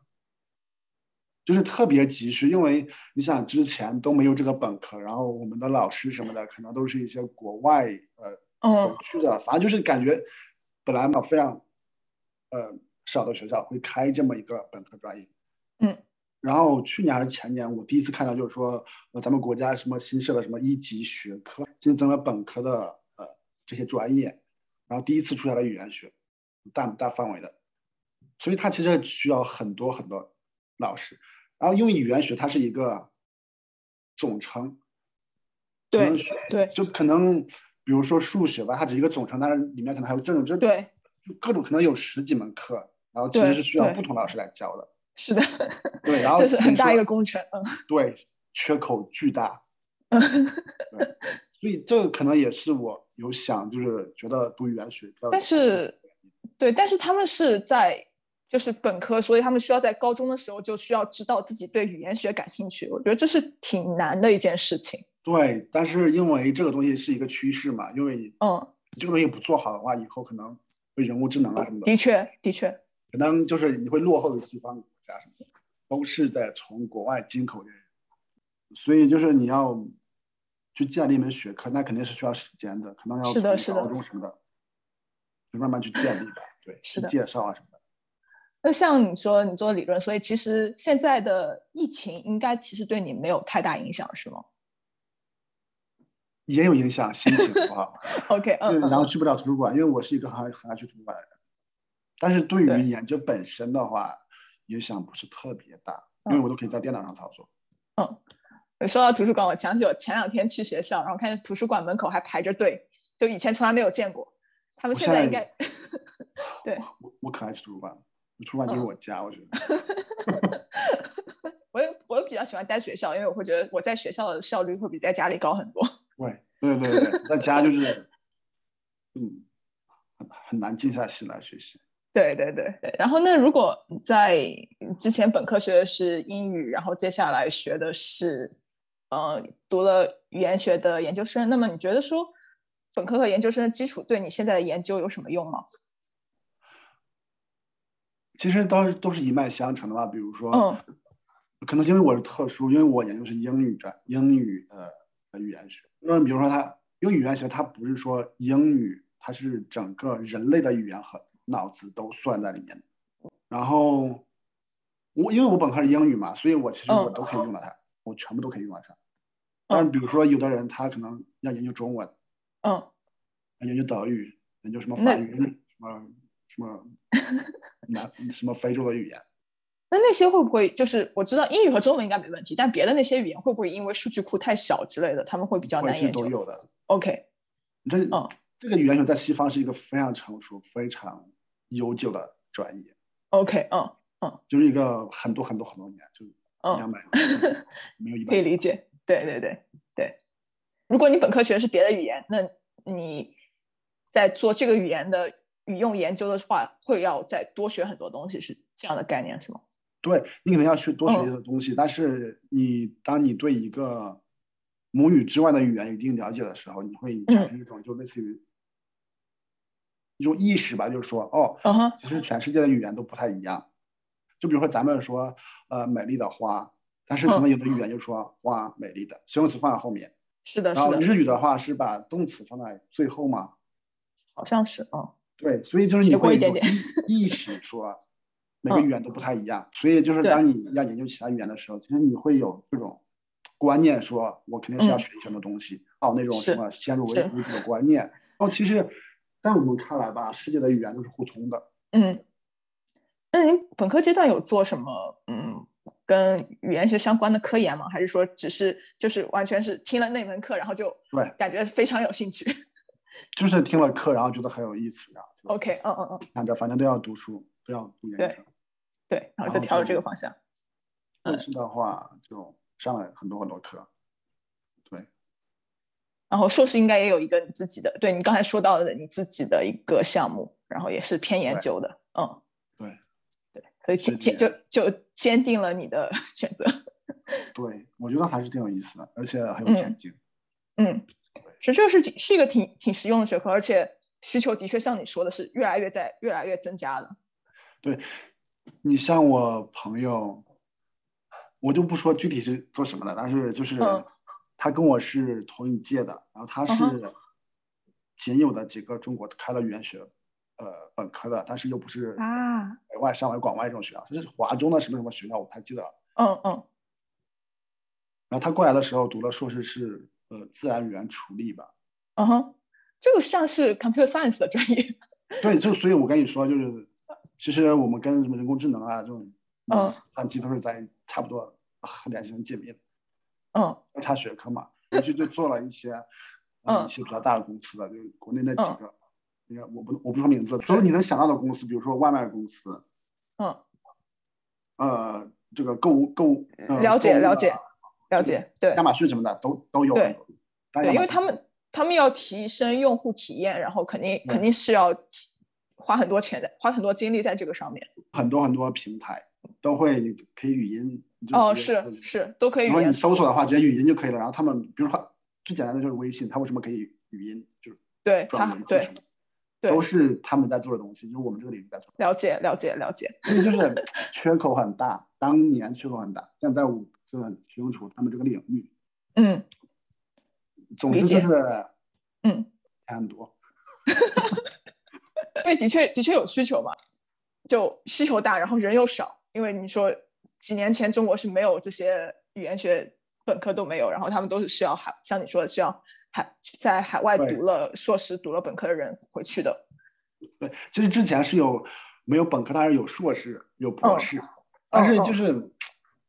就是特别急需，因为你想之前都没有这个本科，然后我们的老师什么的可能都是一些国外呃去的，反正就是感觉本来嘛非常呃少的学校会开这么一个本科专业，嗯，然后去年还是前年，我第一次看到就是说呃咱们国家什么新设了什么一级学科，新增了本科的呃这些专业，然后第一次出现了语言学，大大范围的，所以它其实需要很多很多老师。然后，因为语言学它是一个总称，对对，就可能比如说数学吧，它只是一个总称，但是里面可能还有这种这对，就各种可能有十几门课，然后其实是需要不同老师来教的。是的，对，然后 这是很大一个工程，嗯，对，缺口巨大，对，所以这个可能也是我有想就是觉得读语言学，但是对，但是他们是在。就是本科，所以他们需要在高中的时候就需要知道自己对语言学感兴趣。我觉得这是挺难的一件事情。对，但是因为这个东西是一个趋势嘛，因为嗯，这个东西不做好的话，以后可能会人工智能啊什么的。的确，的确，可能就是你会落后于西方国家什么的，都是在从国外进口的。所以就是你要去建立一门学科，那肯定是需要时间的，可能要从高中什么的，就慢慢去建立吧。对，是的，介绍啊什么的。那像你说你做理论，所以其实现在的疫情应该其实对你没有太大影响，是吗？也有影响，心情不好。OK，嗯，然后去不了图书馆，因为我是一个很很爱去图书馆的人。但是对于研究本身的话，影响不是特别大，因为我都可以在电脑上操作。嗯，说到图书馆，我想起我前两天去学校，然后看见图书馆门口还排着队，就以前从来没有见过。他们现在应该 对。我我可爱去图书馆了，图书馆就是我家，我觉得。我也我也比较喜欢待学校，因为我会觉得我在学校的效率会比在家里高很多。对对对对，在家就是嗯很很难静下心来学习。对对对对，然后那如果在之前本科学的是英语，然后接下来学的是呃读了语言学的研究生，那么你觉得说本科和研究生的基础对你现在的研究有什么用吗？其实都都是一脉相承的吧，比如说，嗯，可能因为我是特殊，因为我研究是英语专英语的语言学，那比如说它因为语言学它不是说英语，它是整个人类的语言和。脑子都算在里面，然后我因为我本科是英语嘛，所以我其实我都可以用到它，我全部都可以用到它。但是比如说有的人他可能要研究中文，嗯，研究德语，研究什么法语，什么什么 南什么非洲的语言，那那些会不会就是我知道英语和中文应该没问题，但别的那些语言会不会因为数据库太小之类的，他们会比较难研究？都有的。OK，这嗯，这个语言学在西方是一个非常成熟、非常。悠久的专业，OK，嗯嗯，就是一个很多很多很多年，就两百没有一百，可以理解，对对对对。如果你本科学的是别的语言，那你在做这个语言的语用研究的话，会要再多学很多东西，是这样的概念是吗？对你可能要去多学一些东西，但是你当你对一个母语之外的语言有一定了解的时候，你会产生一种就类似于。一种意识吧，就是说，哦，其实全世界的语言都不太一样。就比如说咱们说，呃，美丽的花，但是可能有的语言就说花美丽的，形容词放在后面。是的，是的。然后日语的话是把动词放在最后嘛？好像是啊。对，所以就是你会意识说，每个语言都不太一样。所以就是当你要研究其他语言的时候，其实你会有这种观念，说我肯定是要学什么东西，还有那种什么先入为主的观念。哦，其实。在我们看来吧，世界的语言都是互通的。嗯，那您本科阶段有做什么嗯跟语言学相关的科研吗？还是说只是就是完全是听了那门课，然后就对感觉非常有兴趣？就是听了课，然后觉得很有意思，然后 OK，嗯嗯嗯，反正反正都要读书，都要读研究。对对，然后就挑了这个方向。硕士的话就上了很多很多课。然后硕士应该也有一个你自己的，对你刚才说到的你自己的一个项目，然后也是偏研究的，嗯，对，对，所以坚坚就就坚定了你的 选择。对，我觉得还是挺有意思的，而且很有前景。嗯，其实这是是一个挺挺实用的学科，而且需求的确像你说的是越来越在越来越增加了。对，你像我朋友，我就不说具体是做什么的，但是就是。他跟我是同一届的，然后他是仅有的几个中国开了语言学呃本科的，但是又不是啊北外、上外、广外这种学校，就是华中的什么什么学校，我不太记得了。嗯嗯。然后他过来的时候读的硕士是呃自然语言处理吧。嗯哼，这个像是 computer science 的专业。对，就所以我跟你说，就是其实我们跟什么人工智能啊这种嗯算机都是在差不多很典型的界面。嗯，交叉学科嘛，回去就做了一些，嗯，一些比较大的公司的，就是国内那几个，你看我不我不说名字，都是你能想到的公司，比如说外卖公司，嗯，呃，这个购物购物，了解了解了解，对，亚马逊什么的都都有，对，对，因为他们他们要提升用户体验，然后肯定肯定是要花很多钱的，花很多精力在这个上面，很多很多平台都会可以语音。哦，是是都可以。如果你搜索的话，直接语音就可以了。然后他们，比如说最简单的就是微信，它为什么可以语音？就是对他对，都是他们在做的东西，就是我们这个领域在做。了解了解了解。所以就是缺口很大，当年缺口很大，现在我就很清楚他们这个领域。嗯。总之就是，嗯，很多。因为的确的确有需求嘛，就需求大，然后人又少，因为你说。几年前中国是没有这些语言学本科都没有，然后他们都是需要海，像你说的需要海在海外读了硕士、读了本科的人回去的。对，其实之前是有没有本科，但是有硕士、有博士，但是就是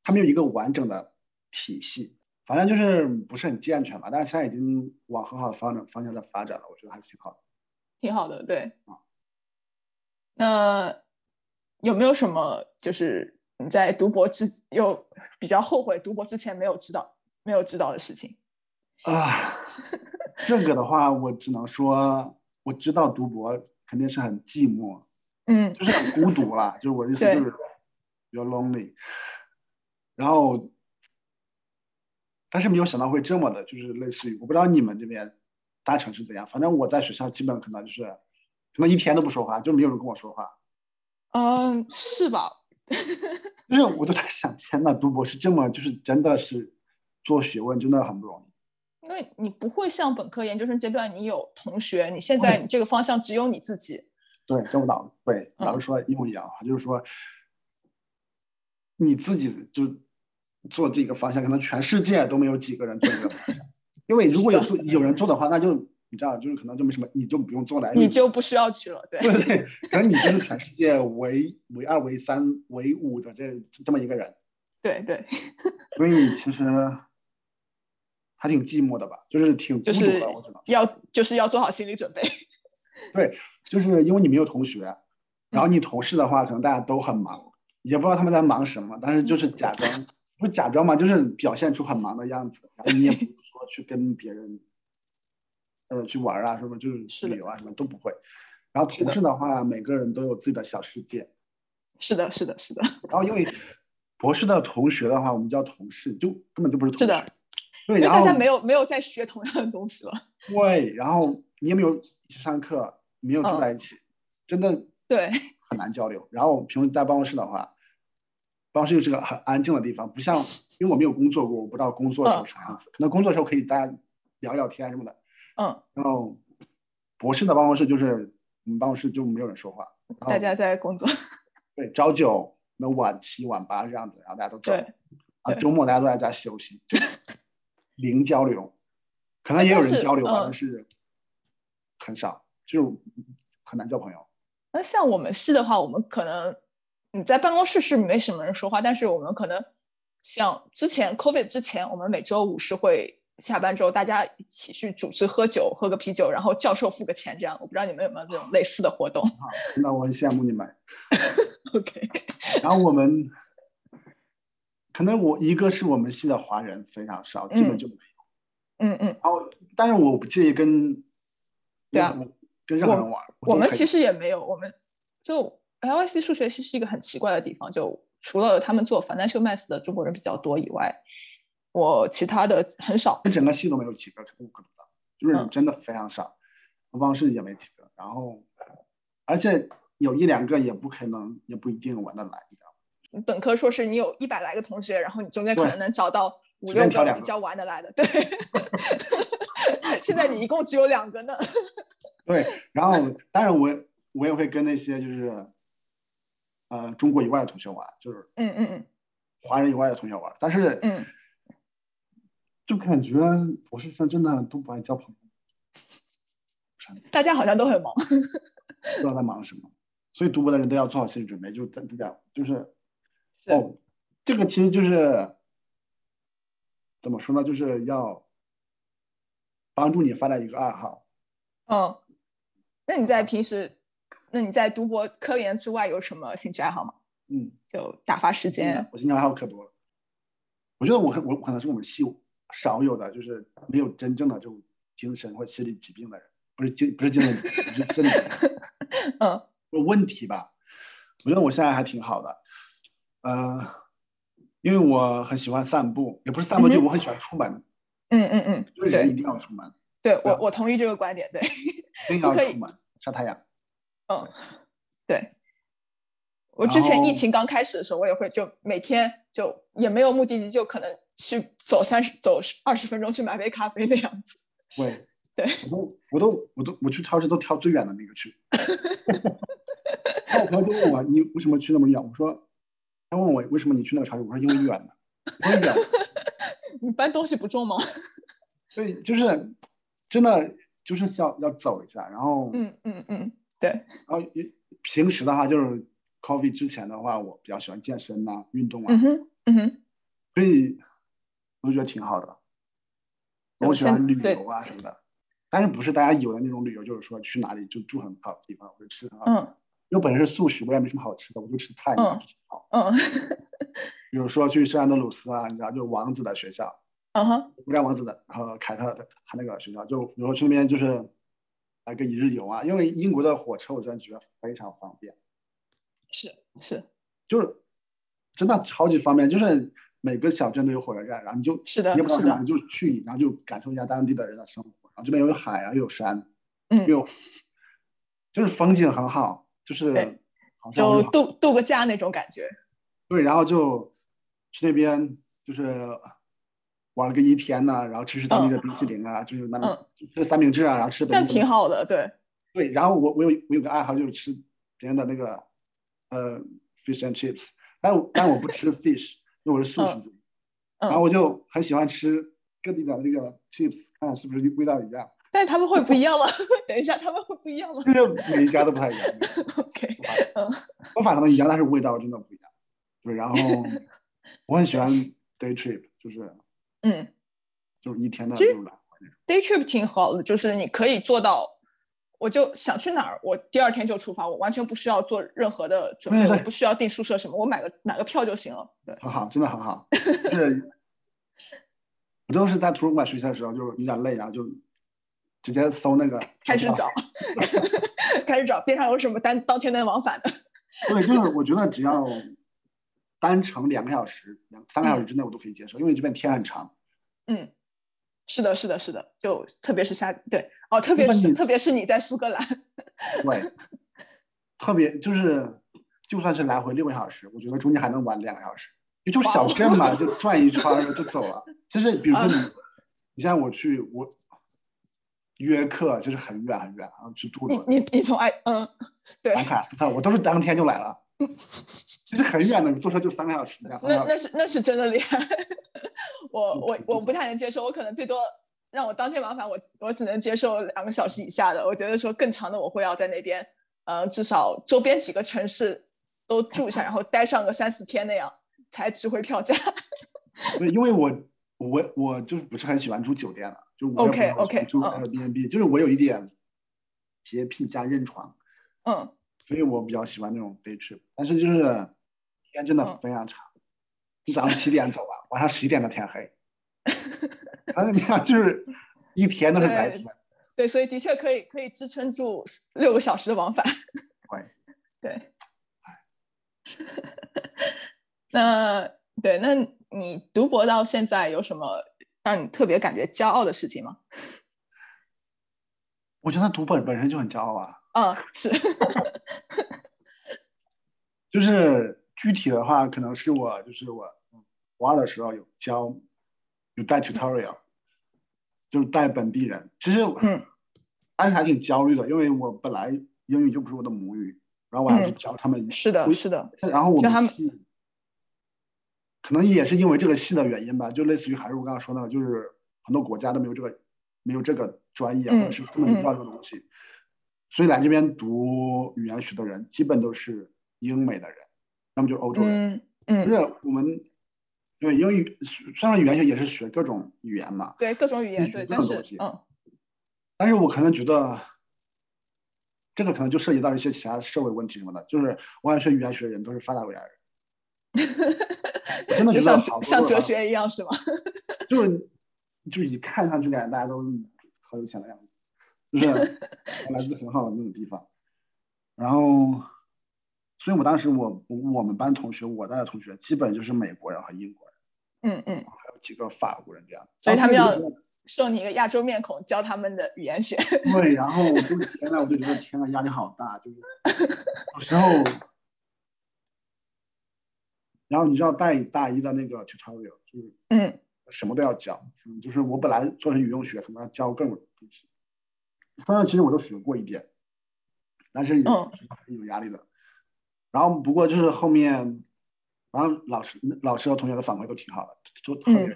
他没有一个完整的体系。反正就是不是很健全吧。但是现在已经往很好的方方向在发展了，我觉得还是挺好的。挺好的，对。那有没有什么就是你在读博之又比较后悔读博之前没有知道没有知道的事情？啊，这个的话，我只能说，我知道读博肯定是很寂寞，嗯，就是很孤独啦。就是我的意思就是比较 lonely。然后，但是没有想到会这么的，就是类似于我不知道你们这边大城市怎样，反正我在学校基本可能就是可能一天都不说话，就没有人跟我说话。嗯，是吧？就是我都在想，天呐，读博士这么，就是真的是做学问真的很不容易。因为你不会像本科、研究生阶段，你有同学，你现在你这个方向只有你自己。对，跟我老对老师说的一模一样的话，就是说你自己就做这个方向，可能全世界都没有几个人做这个方向。因为如果有有人做的话，那就你知道，就是可能就没什么，你就不用做了，你就不需要去了。对对对，可能你就是全世界唯唯二、唯三、唯五的这这么一个人。对对。所以其实。还挺寂寞的吧，就是挺孤独的，我知道。要就是要做好心理准备。对，就是因为你没有同学，然后你同事的话，可能大家都很忙，也不知道他们在忙什么，但是就是假装，不是假装嘛，就是表现出很忙的样子，然后你也不 说去跟别人，呃，去玩啊什么，就是旅游啊什么都不会。然后同事的话，每个人都有自己的小世界。是的，是的，是的。然后因为博士的同学的话，我们叫同事，就根本就不是同事。是的。对，大家没有没有在学同样的东西了。对，然后你也没有一起上课，没有住在一起，真的对很难交流。然后平时在办公室的话，办公室又是个很安静的地方，不像因为我没有工作过，我不知道工作时候啥样子。可能工作时候可以大家聊聊天什么的。嗯。然后博士的办公室就是我们办公室就没有人说话，大家在工作。对，朝九那晚七晚八这样子，然后大家都走。对。啊，周末大家都在家休息。就零交流，可能也有人交流吧，但是很少，就很难交朋友。那像我们系的话，我们可能你在办公室是没什么人说话，但是我们可能像之前 COVID 之前，我们每周五是会下班之后大家一起去组织喝酒，喝个啤酒，然后教授付个钱这样。我不知道你们有没有这种类似的活动？好那我很羡慕你们。OK，然后我们。可能我一个是我们系的华人非常少，基本就没有。嗯嗯。然后，但是我不介意跟，对啊，跟任何人玩。我们其实也没有，我们就 L I C 数学系是一个很奇怪的地方，就除了他们做 financial math 的中国人比较多以外，我其他的很少。整个系都没有几个，可能可能就是真的非常少。办公室也没几个，然后，而且有一两个也不可能，也不一定玩得来。你知道吗本科、硕士，你有一百来个同学，然后你中间可能能找到五六个比较玩得来的。对，现在你一共只有两个呢。对，然后当然我我也会跟那些就是呃中国以外的同学玩，就是嗯嗯嗯，华人以外的同学玩，但是嗯，就感觉博士生真的都不爱交朋友。大家好像都很忙，不知道在忙什么，所以读博的人都要做好心理准备，就在这样，就是。哦，这个其实就是怎么说呢？就是要帮助你发展一个爱好。嗯，那你在平时，那你在读博科研之外有什么兴趣爱好吗？嗯，就打发时间。我兴趣爱好可多了。我觉得我我可能是我们系少有的，就是没有真正的这种精神或心理疾病的人，不是精不是精神，是心理。嗯，有问题吧？我觉得我现在还挺好的。呃，因为我很喜欢散步，也不是散步，就我很喜欢出门。嗯嗯嗯，对人一定要出门。对我，我同意这个观点。对，一定要出门晒太阳。嗯，对。我之前疫情刚开始的时候，我也会就每天就也没有目的地，就可能去走三十走二十分钟去买杯咖啡那样子。对，对我都我都我都我去超市都挑最远的那个去。然后我朋友就问我，你为什么去那么远？我说。他问我为什么你去那个超市，我说因为远的，因为远。你搬东西不重吗？对，就是真的就是要要走一下，然后嗯嗯嗯，对。然后平时的话就是 coffee 之前的话，我比较喜欢健身呐，运动啊。嗯哼嗯哼。所以我觉得挺好的。我喜欢旅游啊什么的，但是不是大家有的那种旅游，就是说去哪里就住很好的地方或者吃很好因为本身是素食，我也没什么好吃的，我就吃菜，嗯就挺好。嗯 比如说去圣安德鲁斯啊，你知道，就王子的学校，嗯哼，威廉王子的和凯特的他那个学校，就比如说去那边就是来个一日游啊，因为英国的火车我真的觉得非常方便，是是就是真的超级方便，就是每个小镇都有火车站，然后你就是的你也不知道是的，你就去，然后就感受一下当地的人的生活，然后这边又有海啊，又有山，嗯又有就是风景很好，就是好就度度个假那种感觉。对，然后就去那边就是玩了个一天呐、然后吃吃当地的冰淇淋啊，就是那嗯吃三明治啊，然后吃这样挺好的，对，对，然后我我有我有个爱好就是吃别人的那个呃 fish and chips，但但我不吃 fish，因为我是素食主义，然后嗯，我就很喜欢吃各地的那个 chips，看是不是味道一样，但是他们会不一样吗？等一下，他们会不一样吗就是每一家都不太一样？OK，嗯做法可能一样，但是味道真的不一样。对，然后我很喜欢 day trip，就是嗯就是一天的其实。，day trip 挺好的，就是你可以做到，我就想去哪儿，我第二天就出发，我完全不需要做任何的准备，不需要订宿舍什么，我买个买个票就行了。对，很好，真的很好。就是我都是在图书馆学习的时候，就是有点累，然后就直接搜那个开始找，开始找边上有什么单当天的往返的。对，就是我觉得只要单程两个小时、两三个小时之内我都可以接受，因为这边天很长。嗯，是的，是的，是的，就特别是夏对哦，特别是特别是你在苏格兰，对，特别就是就算是来回六个小时，我觉得中间还能玩两个小时，也就小镇嘛，就转一圈就走了。其实比如说啊你，你像我去我约克，就是很远很远，然后去杜伦、你你你从爱嗯对，兰卡斯特，我都是当天就来了，其实很远的，坐车就三个小时，那。那是那是真的厉害，我我我不太能接受，我可能最多让我当天往返，我我只能接受两个小时以下的。我觉得说更长的，我会要在那边，呃，至少周边几个城市都住一下，然后待上个三四天那样，才值回票价。对，因为我我我就是不是很喜欢住酒店了，就我 OK，OK，住嗯 Airbnb，就是我有一点洁癖加认床，嗯，所以我比较喜欢那种 day trip，但是就是时间真的嗯非常长，你早上七点走啊，晚上十一点的天黑，然后你看就是一天都是白天，对，所以的确可以可以支撑住六个小时的往返。对，对，那对，那你读博到现在有什么让你特别感觉骄傲的事情吗？我觉得读本本身就很骄傲啊，嗯，是，就是具体的话，可能是我就是我博二的时候有教有带 tutorial，就是带本地人。其实嗯，当时还挺焦虑的，因为我本来英语就不是我的母语，然后我还去嗯教他们。是的，是的，然后我教他们可能也是因为这个系的原因吧，就类似于还是我刚刚说那个，就是很多国家都没有这个没有这个专业，嗯或者是根本不知道这个东西，所以来这边读语言学的人基本都是英美的人，要么就是欧洲人。嗯嗯，就是我们对英语上了语言学也是学各种语言嘛，对，各种语言，对，但是嗯但是我可能觉得这个可能就涉及到一些其他社会问题什么的，就是我感觉学语言学的人都是发达国家人。我真的 就像像哲啊学一样，是吗？就是就是一看上去感觉大家都好有钱的样子，就是 来自很好的那种地方。然后，所以我当时我我们班同学，我带的同学基本就是美国人和英国人，嗯嗯，还有几个法国人这样。所以他们要然后受你一个亚洲面孔教他们的语言学。对，然后我就天呐，我就觉得天呐，压力好大，就是有时候，然后你知道带大一的那个 tutorial，就是嗯什么都要教，嗯，就是我本来做成语用学，可能要教各种东西，虽然其实我都学过一点，但是有压力的。然后不过就是后面，然后老师老师和同学的反馈都挺好的，都特别是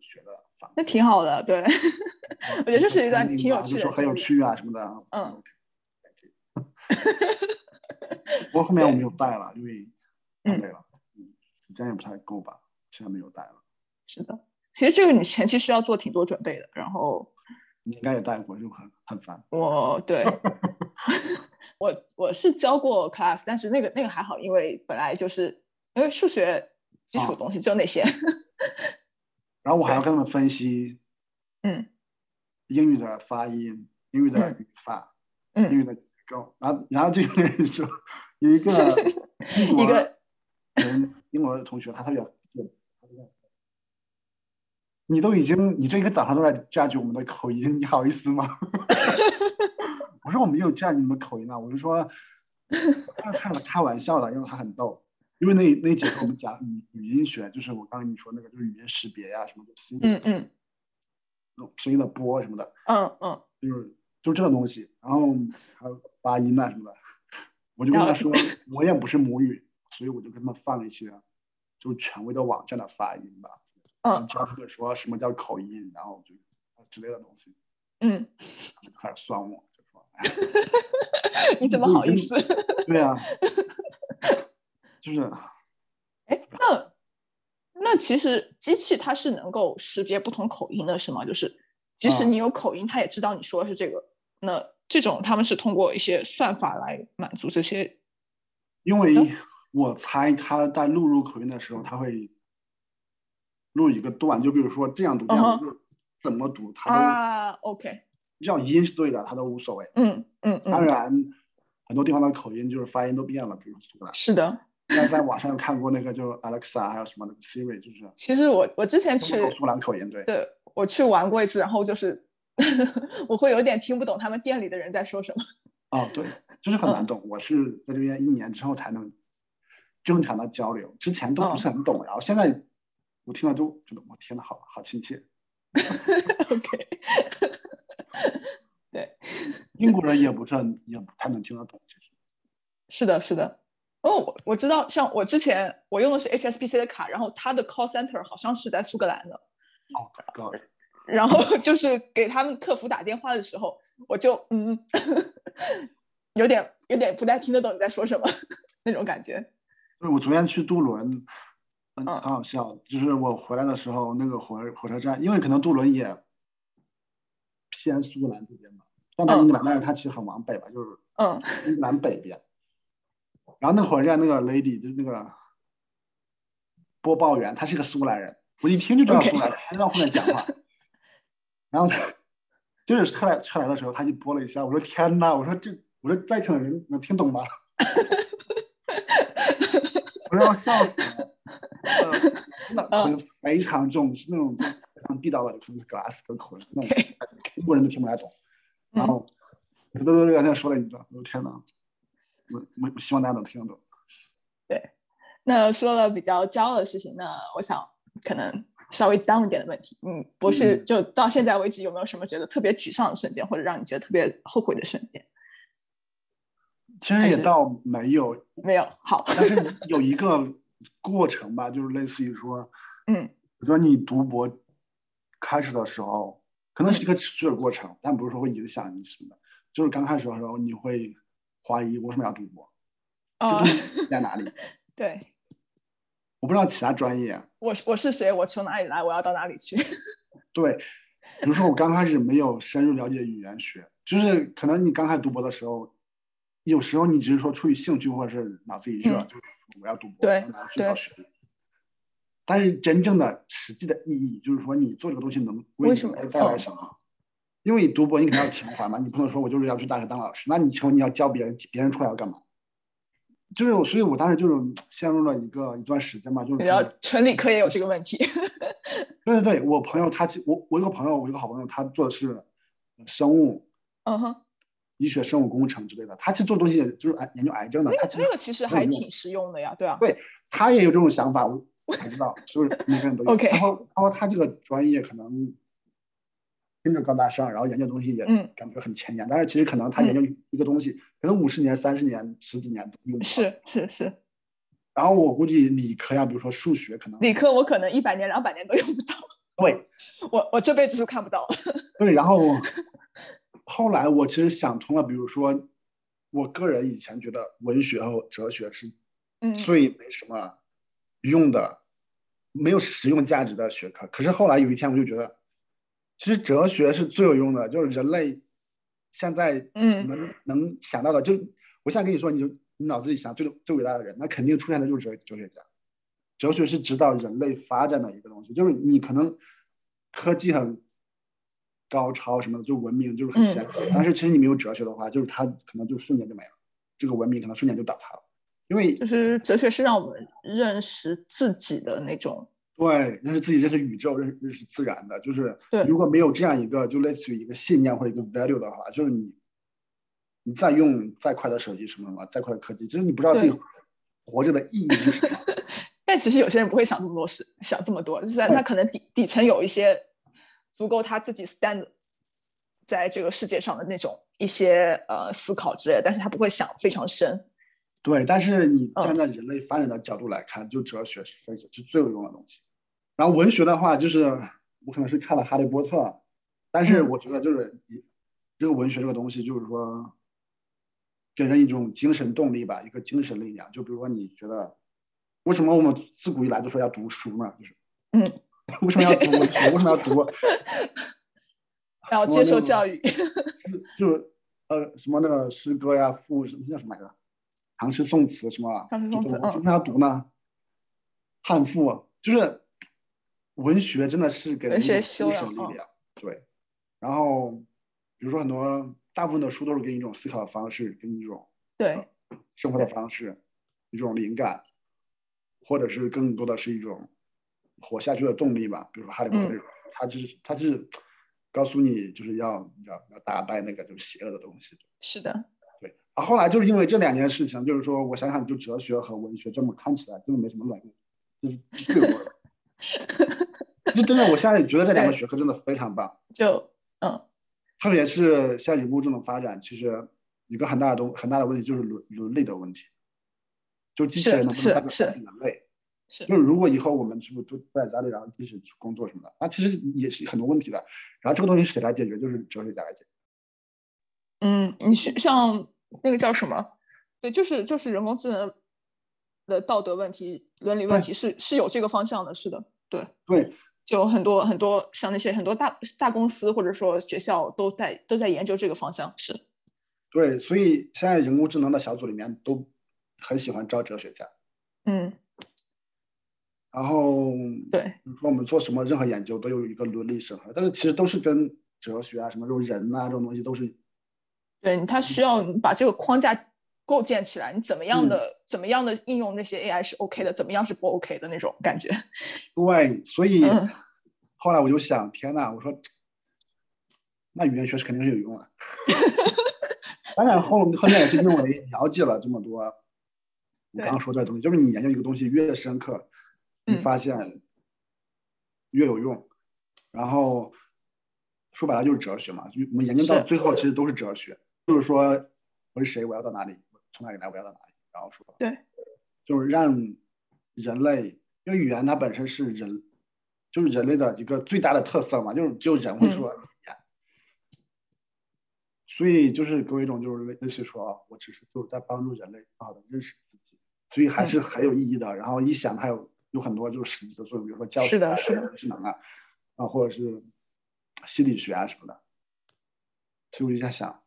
学的反馈。那挺好的，对，我觉得这是一段嗯挺有趣的很有趣啊什么的。嗯。不过后面我没有带了，因为太嗯累了，嗯，时间也不太够吧，现在没有带了。是的，其实这个你前期需要做挺多准备的。然后你应该也带过，就很很烦。我对，我我是教过 class，但是那个那个还好，因为本来就是因为数学基础东西就那些。然后我还要跟他们分析，嗯，英语的发音，英语的语法，嗯，英语的结构。然后然后就有人说有一个 一个人英国的同学，他特别你都已经，你这一个早上都在 judge 我们的口音，你好意思吗？我说我没有 judge 你们口音啊，我是说 开开玩笑的，因为他很逗。因为那那节课我们讲语语音学，就是我刚才你说那个，就是语音识别呀什么的，嗯嗯，声音的波什么的，嗯嗯，就是就这个东西，然后还有发音啊什么的，我就跟他说，我也不是母语，所以我就跟他们放了一些就是权威的网站的发音吧。嗯，教他们说什么叫口音，然后就之类的东西。嗯，开始酸我，就说，你怎么好意思？对呀，就是，哎，那那其实机器它是能够识别不同口音的，是吗？就是即使你有口音，它也知道你说的是这个。那这种他们是通过一些算法来满足这些？因为我猜他在录入口音的时候，他会。录一个段，就比如说这样读，这样读，怎么读，他都啊，OK，只要音是对的，他都无所谓。嗯嗯嗯。当然，很多地方的口音就是发音都变了，比如苏格兰。是的。在在网上有看过那个，就是 Alexa，还有什么那个 Siri，就是。其实我我之前去苏格兰口音，对。对，我去玩过一次，然后就是 我会有点听不懂他们店里的人在说什么。哦，对，就是很难懂。我是在这边一年之后才能正常的交流，之前都不是很懂，然后现在。我听了都觉得，我天呐，好好亲切。OK，对，英国人也不是很，也不太能听得懂，其实。是的，是的。哦，我我知道，像我之前我用的是 HSBC 的卡，然后它的 call center 好像是在苏格兰的。哦，高。然后就是给他们客服打电话的时候，我就嗯，有点有点不太听得懂你在说什么那种感觉。就是我昨天去杜伦。很很好笑，就是我回来的时候，那个火火车站，因为可能杜伦也偏苏格兰这边吧，算在英格兰，但是它其实很往北吧，就是嗯，英格兰北边。然后那火车站那个 lady 就是那个播报员，他是个苏格兰人，我一听就知道苏格兰，他在后面讲话。然后就是车来车来的时候，他就播了一下，我说天呐，我说这我说在场的人能听懂吗？我要笑死了。真的口音非常重，是那种非常地道的，就是 glass 的口音，那种 中国人都听不太懂。然后，都都刚才说了一段，我的天哪！我我希望大家能听得懂。对，那说了比较骄傲的事情，那我想可能稍微 down 一点的问题，嗯，不是，就到现在为止有没有什么觉得特别沮丧的瞬间，或者让你觉得特别后悔的瞬间？其实也倒没有，没有。好，但是有一个。过程吧，就是类似于说，嗯，比如说你读博开始的时候，可能是一个持续的过程，但不是说会影响你什么的。就是刚开始的时候，你会怀疑为什么要读博，哦，在哪里？对，我不知道其他专业。我我是谁？我从哪里来？我要到哪里去？对，比如说我刚开始没有深入了解语言学，就是可能你刚开始读博的时候，有时候你只是说出于兴趣或者是脑子一热，就是。我要读博，对。但是真正的实际的意义，就是说你做这个东西能为什么带来什么？因为你读博，你肯定要情怀嘛，你不能说我就是要去大学当老师。那你请问你要教别人，别人出来要干嘛？就是，所以我当时就是陷入了一个一段时间嘛，就是。要纯理科也有这个问题。对对对，我朋友他，我我有个朋友，我有个好朋友，他做的是生物。嗯哼。医学生物工程之类的，他其实做东西就是癌研究癌症的。那个那个其实还挺实用的呀，对啊。对他也有这种想法，我我知道，所以每个人都有。OK。然后，然后他这个专业可能听着高大上，然后研究东西也感觉很前沿，但是其实可能他研究一个东西，可能五十年、三十年、十几年都用不是是是。然后我估计理科呀，比如说数学，可能理科我可能一百年、两百年都用不到。对，我我这辈子是看不到。对，然后。后来我其实想通了，比如说，我个人以前觉得文学和哲学是最没什么用的没有实用价值的学科。可是后来有一天，我就觉得，其实哲学是最有用的，就是人类现在嗯能能想到的，就我现在跟你说，你就你脑子里想最最伟大的人，那肯定出现的就是哲哲学家。哲学是指导人类发展的一个东西，就是你可能科技很高超什么的，就文明就是很先进，但是其实你没有哲学的话，就是它可能就瞬间就没了，这个文明可能瞬间就倒塌了。因为就是哲学是让我们认识自己的那种，对，认识自己，认识宇宙，认识认识自然的，就是对如果没有这样一个就类似于一个信念或者一个 value 的话，就是你你再用再快的手机什么什么，再快的科技，其实你不知道自己活着的意义是什么。但其实有些人不会想这么多事，想这么多，就是他可能底底层有一些足够他自己 stand 在这个世界上的那种一些呃思考之类的，但是他不会想非常深。对，但是你嗯站在人类发展的角度来看，就哲学是非常是最有用的东西。然后文学的话，就是我可能是看了《哈利波特》，但是嗯我觉得就是一这个文学这个东西，就是说给人一种精神动力吧，一个精神力量。就比如说，你觉得为什么我们自古以来都说要读书呢？就是嗯，为什么要读文学？为什么要读？要接受教育，就呃什么那个诗歌呀、赋什么叫什么来着？唐诗宋词什么？唐诗宋词嗯为什么要读呢？汉赋就是文学，真的是给人文学一种力量。对，然后比如说很多大部分的书都是给你一种思考的方式，给你一种对，生活的方式，一种灵感，或者是更多的是一种活下去的动力吧。比如说《哈利波特》嗯这种，它就是他就是告诉你就是要要要打败那个就是邪恶的东西。是的，对啊，后来就是因为这两件事情，就是说我想想，就哲学和文学这么看起来真的没什么卵用，就是对我，就真的我现在觉得这两个学科真的非常棒，就嗯特别是现在人工智能发展，其实一个很大的东很大的问题就是伦伦理的问题，就机器人能不是能代表是人类？是就是如果以后我们是不是都在家里，然后机器工作什么的，那其实也是很多问题的。然后这个东西谁来解决？就是哲学家来解决。嗯，你是像那个叫什么？对，就是就是人工智能的道德问题、伦理问题是是有这个方向的，是的，对。对，就很多很多像那些很多大大公司或者说学校都在都在研究这个方向，是。对，所以现在人工智能的小组里面都很喜欢招哲学家。嗯。然后，对。比如说我们做什么任何研究都有一个伦理审核，但是其实都是跟哲学啊、什么这种人啊这种东西都是对，他需要你把这个框架构建起来，你怎么样嗯的、怎么样的应用那些 AI 是 OK 的，怎么样是不 OK 的那种感觉。对，所以嗯后来我就想，天呐，我说那语言学是肯定是有用的。当然后后面也是因为了解了这么多，你刚刚说这东西，就是你研究一个东西越深刻，你嗯发现越有用。然后说白了就是哲学嘛，我们研究到最后其实都是哲学，就是说我是谁，我要到哪里，我从哪里来，我要到哪里，然后说对，就是让人类，因为语言它本身是人，就是人类的一个最大的特色嘛，就是只有人会说语言，所以就是给我一种就是类类似于说，啊我只是就是在帮助人类更好的认识自己，所以还是很有意义的。然后一想，还有有很多就是实际的作用，比如说教是学啊、的是的智能啊，啊或者是心理学啊什么的，所以我就在想啊，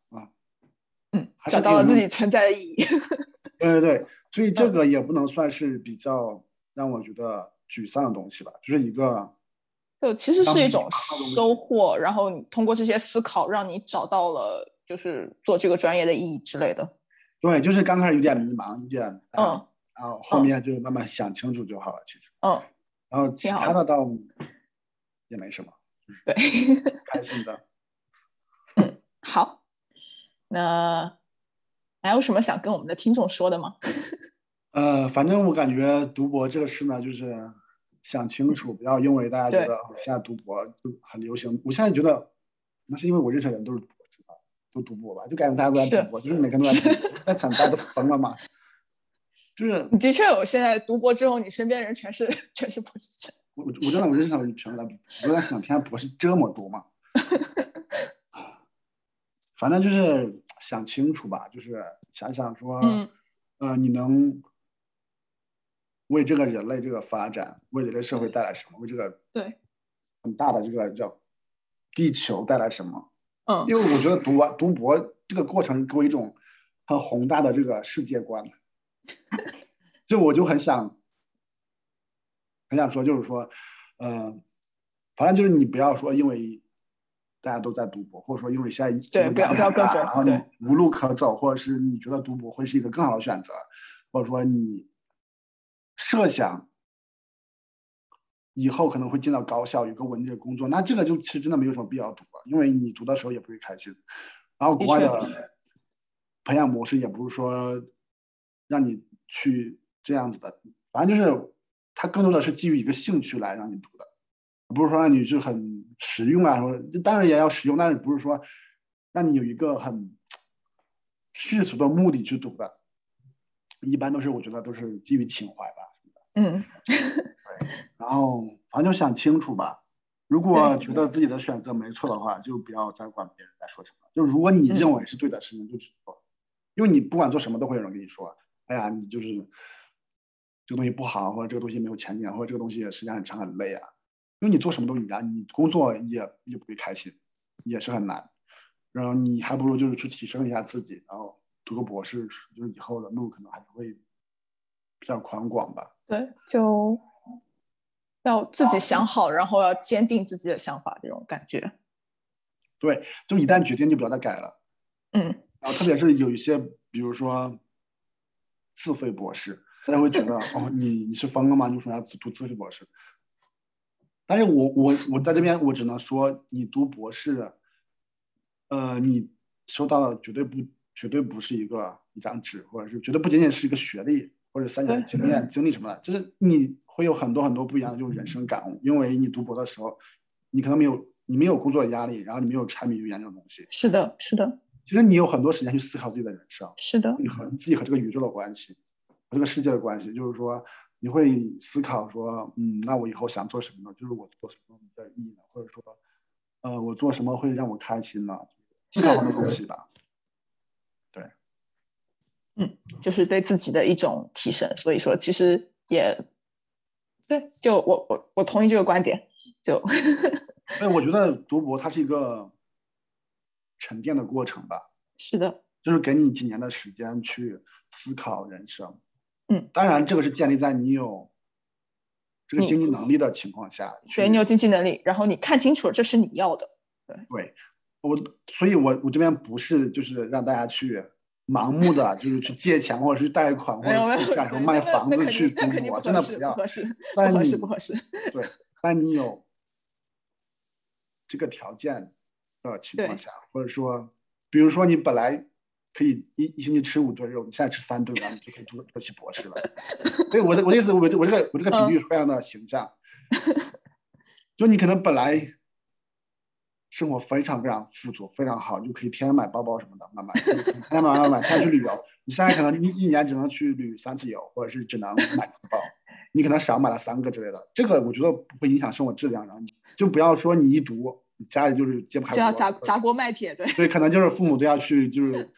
嗯，找到了自己存在的意义。对对对，所以这嗯个也不能算是比较让我觉得沮丧的东西吧，就是一个就其实是一种收获，然后你通过这些思考，让你找到了就是做这个专业的意义之类的。对，就是刚开始有点迷茫，有点嗯，然后后面就慢慢想清楚就好了，其实，嗯，然后其他的倒也没什么，对，开心的。好，那还有什么想跟我们的听众说的吗？呃，反正我感觉读博这个事呢，就是想清楚，不要因为大家觉得哦现在读博就很流行。我现在觉得，那是因为我认识的人都是博士吧，都读博吧，就感觉大家都在读博，就是每个人都在读博，在想大家都疯了嘛。就是的确，我现在读博之后，你身边人全是全是博士生。我我真的我认识的人全都在读，我在想，天，博士这么多吗？反正就是想清楚吧，就是想想说，嗯呃，你能为这个人类这个发展，为人类社会带来什么？为这个对很大的这个叫地球带来什么？嗯，因为我觉得读完读博这个过程给我一种很宏大的这个世界观，就我就很想很想说，就是说，呃，反正就是你不要说因为大家都在读博，或者说因为现在对不要不要跟风然后你无路可走，或者是你觉得读博会是一个更好的选择，或者说你设想以后可能会进到高校有个稳定的工作，那这个就其实真的没有什么必要读了，因为你读的时候也不会开心。然后国外的培养模式也不是说让你去这样子的，反正就是它更多的是基于一个兴趣来让你读的，不是说让你就很实用啊，说当然也要实用，但是不是说让你有一个很世俗的目的去读的，一般都是我觉得都是基于情怀吧。嗯对然后反正就想清楚吧。如果觉得自己的选择没错的话，就不要再管别人在说什么。就如果你嗯认为是对的事情，就去做。因为你不管做什么，都会有人跟你说：“哎呀，你就是这个东西不好，或者这个东西没有前景，或者这个东西时间很长很累啊。”因为你做什么都一样，你工作也也不会开心，也是很难。然后你还不如就是去提升一下自己，然后读个博士，就是以后的路可能还是会比较宽广吧。对，就要自己想好，然后要坚定自己的想法，这种感觉。对，就一旦决定就不要再改了。嗯然后特别是有一些，比如说自费博士，大家会觉得哦，你你是疯了吗？你为什么要读自费博士？但是我我我在这边我只能说，你读博士，呃，你收到的绝对不绝对不是一个一张纸，或者是绝对不仅仅是一个学历或者三年的经验经历什么的，就是你会有很多很多不一样的就是人生感悟，因为你读博的时候，你可能没有你没有工作的压力，然后你没有柴米油盐这种东西，是的，是的，其实你有很多时间去思考自己的人生。是的，你和你自己和这个宇宙的关系，和这个世界的关系，就是说你会思考说，嗯，那我以后想做什么呢？就是我做什么比较有意义呢？或者说，呃，我做什么会让我开心呢？思考很多东西吧。对，嗯就是对自己的一种提升。所以说，其实也对，就我我我同意这个观点。就 所以我觉得读博它是一个沉淀的过程吧，是的，就是给你几年的时间去思考人生。嗯，当然这个是建立在你有这个经济能力的情况下去。对你有经济能力，然后你看清楚了这是你要的。对，我，所以我我这边不是就是让大家去盲目的 就是去借钱或者是贷款或者是干什么卖房子去定那肯定读博，不合适，真的不要不。合适，不合适，不合适。对，但你有这个条件的情况下，或者说，比如说你本来可以一一星期吃五顿肉，你现在吃三顿，然后你就可以读读起博士了。所以我的我的意思，我这我这个我这个嗯比喻非常的形象，就你可能本来生活非常非常富足，非常好，就可以天天买包包什么的，买买，天天买买买，天天去旅游。你现在可能一一年只能去旅三次游，或者是只能买一个包，你可能少买了三个之类的。这个我觉得不会影响生活质量，然后你就不要说你一读，你家里就是揭不开锅，就要砸砸锅卖铁，对，对，可能就是父母都要去就是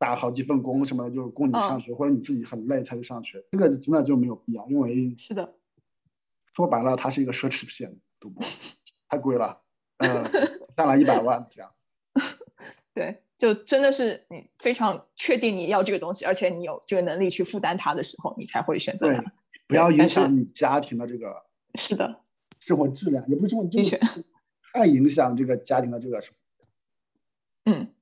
打好几份工什么的，就是供你嗯上学，或者你自己很累才去上学，这个真的就没有必要，因为是的，说白了，它是一个奢侈品，赌博 太贵了，呃，下来一百万这样。对，就真的是你非常确定你要这个东西，而且你有这个能力去负担它的时候，你才会选择对它。，不要影响你家庭的这个是的，生活质量，也不是生活，就的确是太影响这个家庭的这个什么，嗯，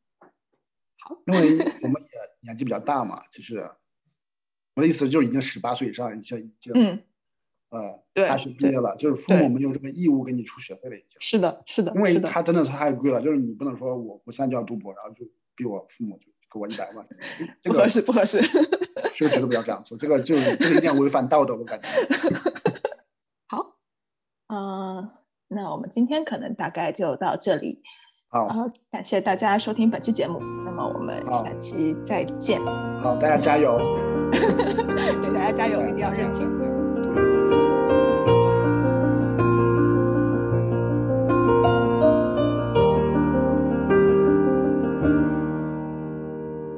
因为我们也 年纪比较大嘛，就是我的意思就是已经十八岁以上，已经已经嗯，呃对大学毕业了，就是父母没有这个义务给你出学费了已经。是的，是的因，为是的，它真的是太贵了，就是你不能说我我现在就要读博，然后就逼我父母就给我一百万，这个不合适，不合适。是绝对不要这样做，这个就是这个有点违反道德，我感觉。好，嗯、那我们今天可能大概就到这里，好呃，感谢大家收听本期节目，那么我们下期再见，好，大家加油！给大家加油，一定要认清。对